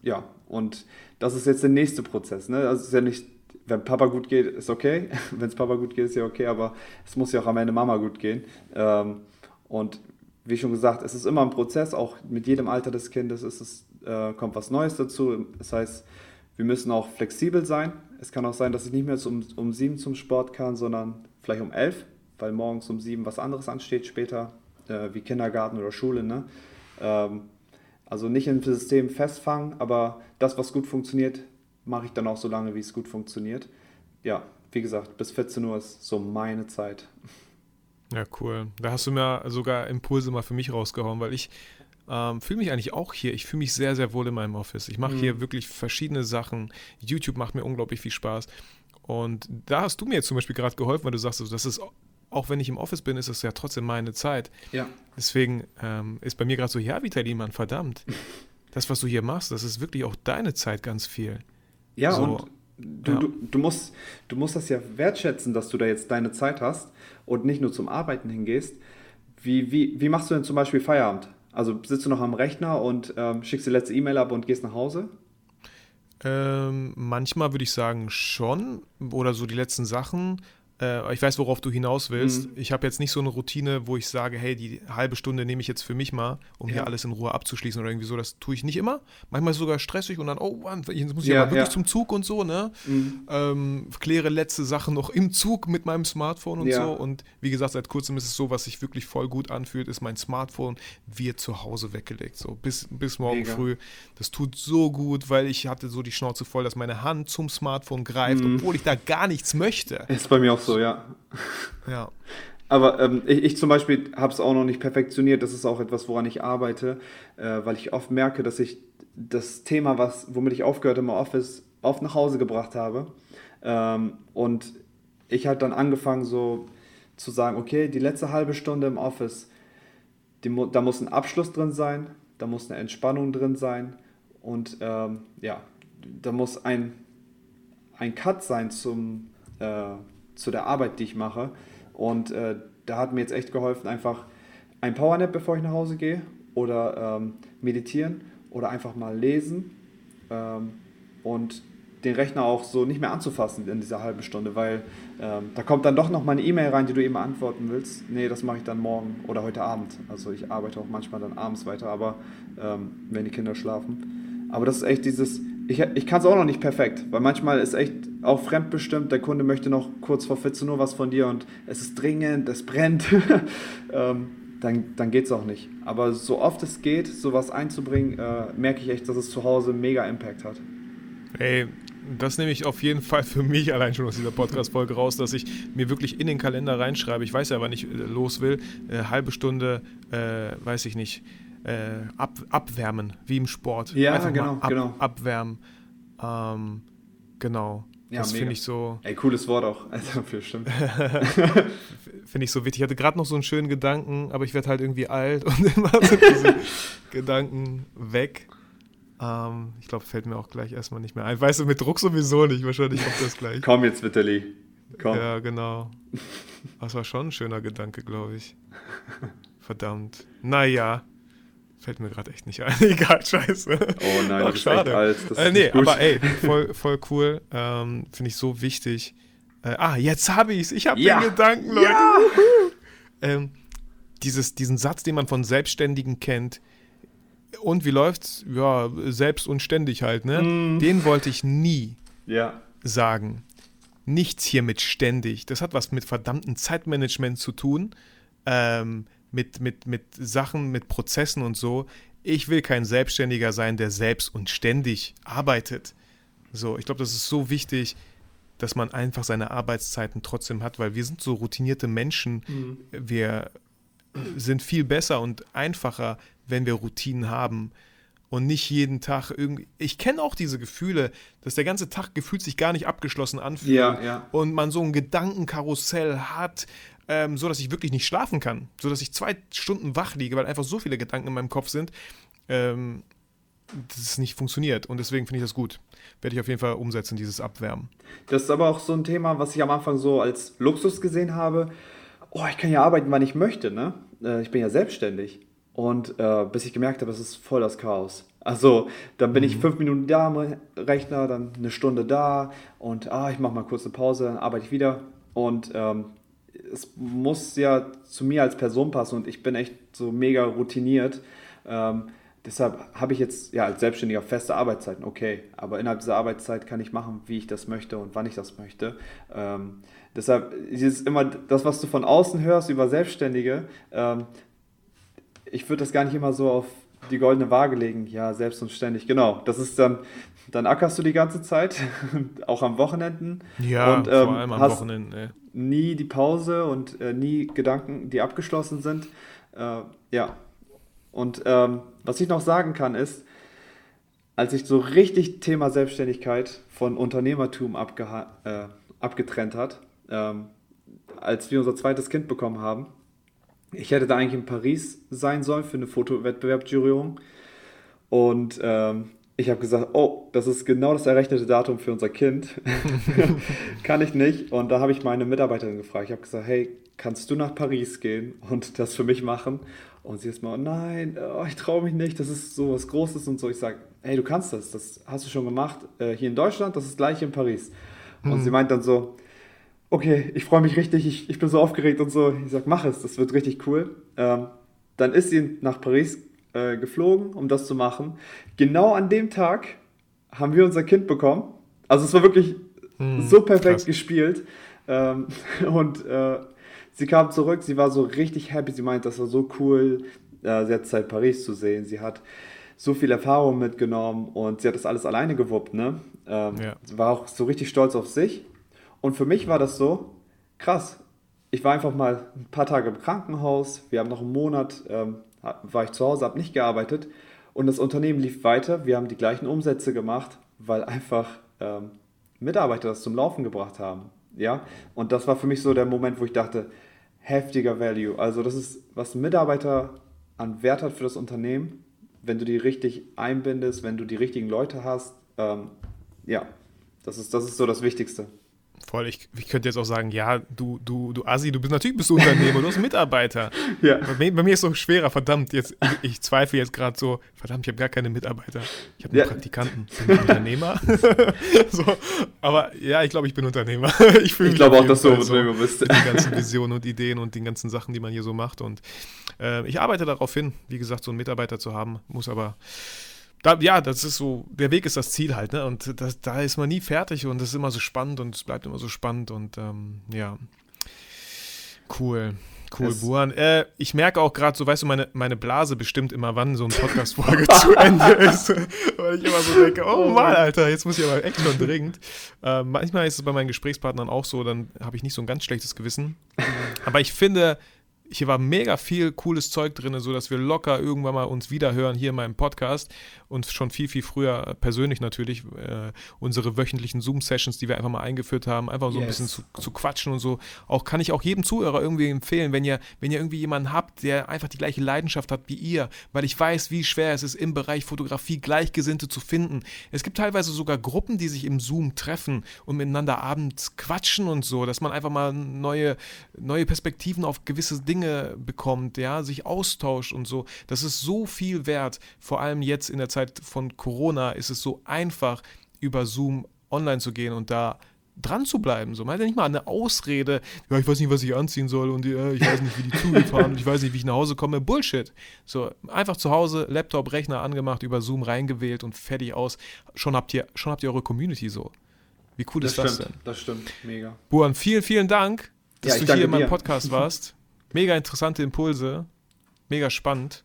ja, und das ist jetzt der nächste Prozess. Ne? Also ist ja nicht, wenn Papa gut geht, ist okay. wenn es Papa gut geht, ist ja okay, aber es muss ja auch am Ende Mama gut gehen. Ähm, und wie schon gesagt, es ist immer ein Prozess, auch mit jedem Alter des Kindes ist es, äh, kommt was Neues dazu. Das heißt, wir müssen auch flexibel sein. Es kann auch sein, dass ich nicht mehr um, um sieben zum Sport kann, sondern vielleicht um elf weil morgens um sieben was anderes ansteht später, äh, wie Kindergarten oder Schule. Ne? Ähm, also nicht im System festfangen, aber das, was gut funktioniert, mache ich dann auch so lange, wie es gut funktioniert. Ja, wie gesagt, bis 14 Uhr ist so meine Zeit. Ja, cool. Da hast du mir sogar Impulse mal für mich rausgehauen, weil ich ähm, fühle mich eigentlich auch hier. Ich fühle mich sehr, sehr wohl in meinem Office. Ich mache mhm. hier wirklich verschiedene Sachen. YouTube macht mir unglaublich viel Spaß. Und da hast du mir jetzt zum Beispiel gerade geholfen, weil du sagst, das ist auch wenn ich im Office bin, ist es ja trotzdem meine Zeit. Ja. Deswegen ähm, ist bei mir gerade so, ja, Vitali, Mann, verdammt. Das, was du hier machst, das ist wirklich auch deine Zeit ganz viel. Ja, so, und du, ja. Du, du, musst, du musst das ja wertschätzen, dass du da jetzt deine Zeit hast und nicht nur zum Arbeiten hingehst. Wie, wie, wie machst du denn zum Beispiel Feierabend? Also sitzt du noch am Rechner und ähm, schickst die letzte E-Mail ab und gehst nach Hause? Ähm, manchmal würde ich sagen schon. Oder so die letzten Sachen. Äh, ich weiß, worauf du hinaus willst. Mhm. Ich habe jetzt nicht so eine Routine, wo ich sage, hey, die halbe Stunde nehme ich jetzt für mich mal, um ja. hier alles in Ruhe abzuschließen oder irgendwie so. Das tue ich nicht immer. Manchmal ist es sogar stressig und dann, oh Mann, jetzt muss ich ja, aber wirklich ja. zum Zug und so, ne? Mhm. Ähm, kläre letzte Sachen noch im Zug mit meinem Smartphone und so. Und wie gesagt, seit kurzem ist es so, was sich wirklich voll gut anfühlt, ist mein Smartphone wird zu Hause weggelegt. So bis, bis morgen Mega. früh. Das tut so gut, weil ich hatte so die Schnauze voll, dass meine Hand zum Smartphone greift, mhm. obwohl ich da gar nichts möchte. Ist bei mir auch so, ja. Ja. Aber ähm, ich, ich, zum Beispiel habe es auch noch nicht perfektioniert. Das ist auch etwas, woran ich arbeite, äh, weil ich oft merke, dass ich das Thema, was, womit ich aufgehört im Office, oft nach Hause gebracht habe. Ähm, und ich halt dann angefangen so zu sagen, okay, die letzte halbe Stunde im Office, die, da muss ein Abschluss drin sein, da muss eine Entspannung drin sein und ähm, ja, da muss ein, ein Cut sein zum, äh, zu der Arbeit, die ich mache. Und äh, da hat mir jetzt echt geholfen, einfach ein Powernap, bevor ich nach Hause gehe oder ähm, meditieren oder einfach mal lesen ähm, und den Rechner auch so nicht mehr anzufassen in dieser halben Stunde, weil ähm, da kommt dann doch noch mal eine E-Mail rein, die du eben antworten willst. Nee, das mache ich dann morgen oder heute Abend. Also ich arbeite auch manchmal dann abends weiter, aber ähm, wenn die Kinder schlafen. Aber das ist echt dieses, ich, ich kann es auch noch nicht perfekt, weil manchmal ist echt auch fremdbestimmt, der Kunde möchte noch kurz vor 14 Uhr was von dir und es ist dringend, es brennt. ähm, dann, dann geht es auch nicht. Aber so oft es geht, sowas einzubringen, äh, merke ich echt, dass es zu Hause mega Impact hat. Ey, das nehme ich auf jeden Fall für mich allein schon aus dieser Podcast-Folge raus, dass ich mir wirklich in den Kalender reinschreibe. Ich weiß ja, wann ich äh, los will. Äh, halbe Stunde, äh, weiß ich nicht, äh, ab, abwärmen, wie im Sport. Ja, Einfach genau, ab, genau. Abwärmen. Ähm, genau. Ja, das finde ich so. Ey, cooles Wort auch. Also für stimmt. finde ich so wichtig. Ich hatte gerade noch so einen schönen Gedanken, aber ich werde halt irgendwie alt und immer sind diese Gedanken weg. Ähm, ich glaube, fällt mir auch gleich erstmal nicht mehr ein. Weißt du, mit Druck sowieso nicht. Wahrscheinlich kommt das gleich. Komm jetzt, Vitali. Komm. Ja, genau. Das war schon ein schöner Gedanke, glaube ich. Verdammt. Naja. Fällt mir gerade echt nicht ein. Egal, scheiße. Oh nein, Ach, schade. alt. Das äh, nee, aber ey, voll, voll cool. Ähm, Finde ich so wichtig. Äh, ah, jetzt habe ich es. Ich habe ja. den Gedanken, Leute. Ja. Ähm, dieses, diesen Satz, den man von Selbstständigen kennt. Und wie läuft's? Ja, selbst und ständig halt, ne? Mm. Den wollte ich nie ja. sagen. Nichts hier mit ständig. Das hat was mit verdammtem Zeitmanagement zu tun. Ähm, mit, mit, mit Sachen, mit Prozessen und so. Ich will kein Selbstständiger sein, der selbst und ständig arbeitet. So, ich glaube, das ist so wichtig, dass man einfach seine Arbeitszeiten trotzdem hat, weil wir sind so routinierte Menschen. Mhm. Wir sind viel besser und einfacher, wenn wir Routinen haben und nicht jeden Tag irgendwie. Ich kenne auch diese Gefühle, dass der ganze Tag gefühlt sich gar nicht abgeschlossen anfühlt ja, ja. und man so ein Gedankenkarussell hat, ähm, so dass ich wirklich nicht schlafen kann, so dass ich zwei Stunden wach liege, weil einfach so viele Gedanken in meinem Kopf sind, ähm, dass es nicht funktioniert. Und deswegen finde ich das gut. Werde ich auf jeden Fall umsetzen, dieses Abwärmen. Das ist aber auch so ein Thema, was ich am Anfang so als Luxus gesehen habe. Oh, ich kann ja arbeiten, wann ich möchte, ne? Äh, ich bin ja selbstständig. Und äh, bis ich gemerkt habe, es ist voll das Chaos. Also, dann bin mhm. ich fünf Minuten da am Rechner, dann eine Stunde da und ah, ich mache mal kurz eine Pause, dann arbeite ich wieder. Und ähm, es muss ja zu mir als Person passen und ich bin echt so mega routiniert. Ähm, deshalb habe ich jetzt ja als Selbstständiger feste Arbeitszeiten, okay, aber innerhalb dieser Arbeitszeit kann ich machen, wie ich das möchte und wann ich das möchte. Ähm, deshalb ist immer das, was du von außen hörst über Selbstständige, ähm, ich würde das gar nicht immer so auf die goldene Waage legen, ja, selbst und ständig, genau. Das ist dann, dann ackerst du die ganze Zeit, auch am Wochenenden. Ja, und, ähm, vor allem am Wochenende. Ey nie die Pause und äh, nie Gedanken, die abgeschlossen sind. Äh, ja. Und ähm, was ich noch sagen kann ist, als ich so richtig Thema Selbstständigkeit von Unternehmertum äh, abgetrennt hat, ähm, als wir unser zweites Kind bekommen haben, ich hätte da eigentlich in Paris sein sollen für eine Fotowettbewerbsjurierung. Und ähm, ich habe gesagt, oh, das ist genau das errechnete Datum für unser Kind. Kann ich nicht. Und da habe ich meine Mitarbeiterin gefragt. Ich habe gesagt, hey, kannst du nach Paris gehen und das für mich machen? Und sie ist mal, nein, oh, ich traue mich nicht, das ist so was Großes und so. Ich sage, hey, du kannst das, das hast du schon gemacht äh, hier in Deutschland, das ist gleich in Paris. Und hm. sie meint dann so, okay, ich freue mich richtig, ich, ich bin so aufgeregt und so. Ich sage, mach es, das wird richtig cool. Ähm, dann ist sie nach Paris äh, geflogen, um das zu machen. Genau an dem Tag haben wir unser Kind bekommen. Also es war wirklich hm, so perfekt krass. gespielt. Ähm, und äh, sie kam zurück, sie war so richtig happy. Sie meint, das war so cool, äh, sie hat Zeit Paris zu sehen. Sie hat so viel Erfahrung mitgenommen und sie hat das alles alleine gewuppt. Ne? Ähm, ja. Sie war auch so richtig stolz auf sich. Und für mich war das so krass. Ich war einfach mal ein paar Tage im Krankenhaus. Wir haben noch einen Monat ähm, war ich zu Hause, habe nicht gearbeitet und das Unternehmen lief weiter. Wir haben die gleichen Umsätze gemacht, weil einfach ähm, Mitarbeiter das zum Laufen gebracht haben. ja, und das war für mich so der Moment, wo ich dachte, heftiger Value. Also das ist, was ein Mitarbeiter an Wert hat für das Unternehmen, wenn du die richtig einbindest, wenn du die richtigen Leute hast. Ähm, ja, das ist, das ist so das Wichtigste. Voll, ich, ich könnte jetzt auch sagen, ja, du, du, du Assi, du bist natürlich bist du Unternehmer, du hast Mitarbeiter. ja. Bei mir, bei, mir, ist es so schwerer, verdammt, jetzt, ich zweifle jetzt gerade so, verdammt, ich habe gar keine Mitarbeiter. Ich habe nur ja. Praktikanten. Bin ich Unternehmer? so, aber ja, ich glaube, ich bin Unternehmer. ich ich glaube auch, dass du Unternehmer bist. Mit den ganzen Visionen und Ideen und den ganzen Sachen, die man hier so macht. Und äh, ich arbeite darauf hin, wie gesagt, so einen Mitarbeiter zu haben, muss aber da, ja, das ist so, der Weg ist das Ziel halt, ne? Und das, da ist man nie fertig und es ist immer so spannend und es bleibt immer so spannend und ähm, ja. Cool. Cool, Buhan. Äh, ich merke auch gerade so, weißt du, meine, meine Blase bestimmt immer, wann so eine Podcast-Folge zu Ende ist. Weil ich immer so denke, oh, oh Mann, Alter, jetzt muss ich aber echt schon dringend. Äh, manchmal ist es bei meinen Gesprächspartnern auch so, dann habe ich nicht so ein ganz schlechtes Gewissen. Aber ich finde, hier war mega viel cooles Zeug drin, so dass wir locker irgendwann mal uns wiederhören hier in meinem Podcast und schon viel, viel früher persönlich natürlich äh, unsere wöchentlichen Zoom-Sessions, die wir einfach mal eingeführt haben, einfach so yes. ein bisschen zu, zu, quatschen und so. Auch kann ich auch jedem Zuhörer irgendwie empfehlen, wenn ihr, wenn ihr irgendwie jemanden habt, der einfach die gleiche Leidenschaft hat wie ihr, weil ich weiß, wie schwer es ist, im Bereich Fotografie Gleichgesinnte zu finden. Es gibt teilweise sogar Gruppen, die sich im Zoom treffen und miteinander abends quatschen und so, dass man einfach mal neue, neue Perspektiven auf gewisse Dinge bekommt, ja, sich austauscht und so. Das ist so viel wert, vor allem jetzt in der Zeit von Corona ist es so einfach, über Zoom online zu gehen und da dran zu bleiben. So, man hat ja nicht mal eine Ausrede, ja, ich weiß nicht, was ich anziehen soll und ja, ich weiß nicht, wie die Züge fahren und ich weiß nicht, wie ich nach Hause komme. Bullshit. So, einfach zu Hause, Laptop, Rechner angemacht, über Zoom reingewählt und fertig aus. Schon habt ihr, schon habt ihr eure Community so. Wie cool das ist das stimmt, denn? Das stimmt, mega. Buan, vielen, vielen Dank, dass ja, du hier in meinem Podcast warst. Mega interessante Impulse. Mega spannend.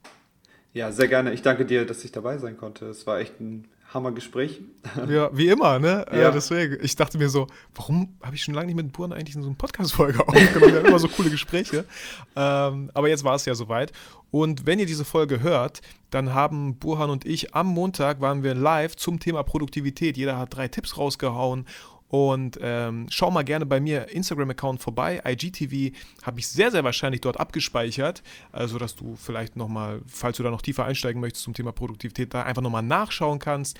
Ja, sehr gerne. Ich danke dir, dass ich dabei sein konnte. Es war echt ein Hammergespräch. Ja, wie immer, ne? Ja. ja deswegen. Ich dachte mir so, warum habe ich schon lange nicht mit Buren eigentlich in so einer Podcast-Folge aufgenommen? Wir haben immer so coole Gespräche. Ähm, aber jetzt war es ja soweit. Und wenn ihr diese Folge hört, dann haben Burhan und ich am Montag waren wir live zum Thema Produktivität. Jeder hat drei Tipps rausgehauen und ähm, schau mal gerne bei mir Instagram-Account vorbei. IGTV habe ich sehr, sehr wahrscheinlich dort abgespeichert. Also, dass du vielleicht nochmal, falls du da noch tiefer einsteigen möchtest zum Thema Produktivität, da einfach nochmal nachschauen kannst.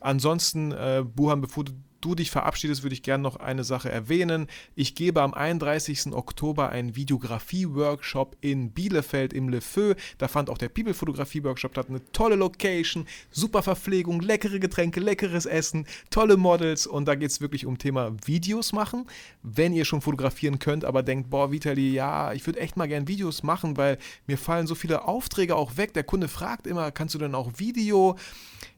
Ansonsten, äh, Buhan, bevor du du dich verabschiedest, würde ich gerne noch eine Sache erwähnen. Ich gebe am 31. Oktober einen Videografie-Workshop in Bielefeld im Le Feu. Da fand auch der People-Fotografie-Workshop statt. Eine tolle Location, super Verpflegung, leckere Getränke, leckeres Essen, tolle Models und da geht es wirklich um Thema Videos machen. Wenn ihr schon fotografieren könnt, aber denkt, boah, Vitali, ja, ich würde echt mal gerne Videos machen, weil mir fallen so viele Aufträge auch weg. Der Kunde fragt immer, kannst du denn auch Video?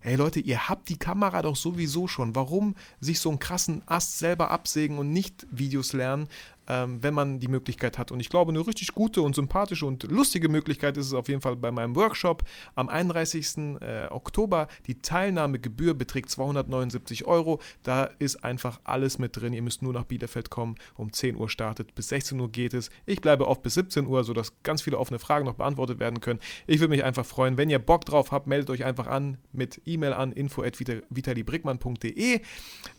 Hey Leute, ihr habt die Kamera doch sowieso schon. Warum sich so einen krassen Ast selber absägen und nicht Videos lernen? Ähm, wenn man die Möglichkeit hat. Und ich glaube, eine richtig gute und sympathische und lustige Möglichkeit ist es auf jeden Fall bei meinem Workshop am 31. Äh, Oktober. Die Teilnahmegebühr beträgt 279 Euro. Da ist einfach alles mit drin. Ihr müsst nur nach Bielefeld kommen. Um 10 Uhr startet, bis 16 Uhr geht es. Ich bleibe oft bis 17 Uhr, sodass ganz viele offene Fragen noch beantwortet werden können. Ich würde mich einfach freuen, wenn ihr Bock drauf habt, meldet euch einfach an mit E-Mail an info.vitalibrickmann.de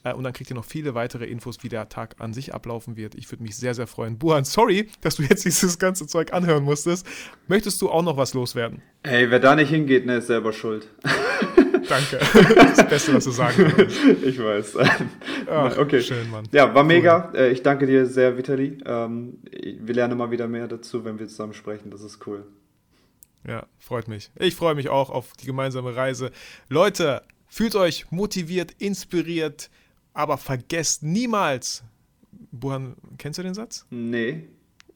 äh, und dann kriegt ihr noch viele weitere Infos, wie der Tag an sich ablaufen wird. Ich würde mich sehr, sehr freuen. Buhan, sorry, dass du jetzt dieses ganze Zeug anhören musstest. Möchtest du auch noch was loswerden? Ey, wer da nicht hingeht, ne, ist selber schuld. Danke. Das Beste, was du sagen kannst. Ich weiß. Ach, okay. Schön, Mann. Ja, war mega. Cool. Äh, ich danke dir sehr, Vitali. Ähm, wir lernen immer wieder mehr dazu, wenn wir zusammen sprechen. Das ist cool. Ja, freut mich. Ich freue mich auch auf die gemeinsame Reise. Leute, fühlt euch motiviert, inspiriert, aber vergesst niemals, Buhan, kennst du den Satz? Nee.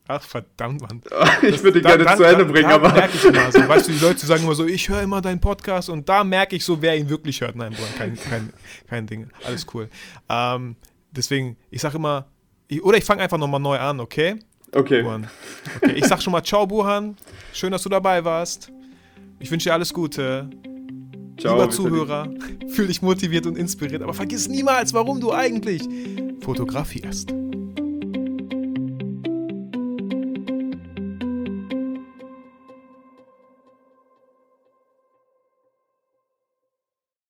Ach, verdammt, Mann. ich würde ihn gerne dann, zu Ende bringen, da, aber. merke ich immer so. Weißt du, die Leute sagen immer so, ich höre immer deinen Podcast und da merke ich so, wer ihn wirklich hört. Nein, Buhan, kein, kein, kein Ding. Alles cool. Ähm, deswegen, ich sage immer, ich, oder ich fange einfach nochmal neu an, okay? Okay. Buhan. okay. Ich sag schon mal Ciao, Buhan. Schön, dass du dabei warst. Ich wünsche dir alles Gute. Ciao, Lieber Zuhörer, fühl dich motiviert und inspiriert, aber vergiss niemals, warum du eigentlich fotografierst.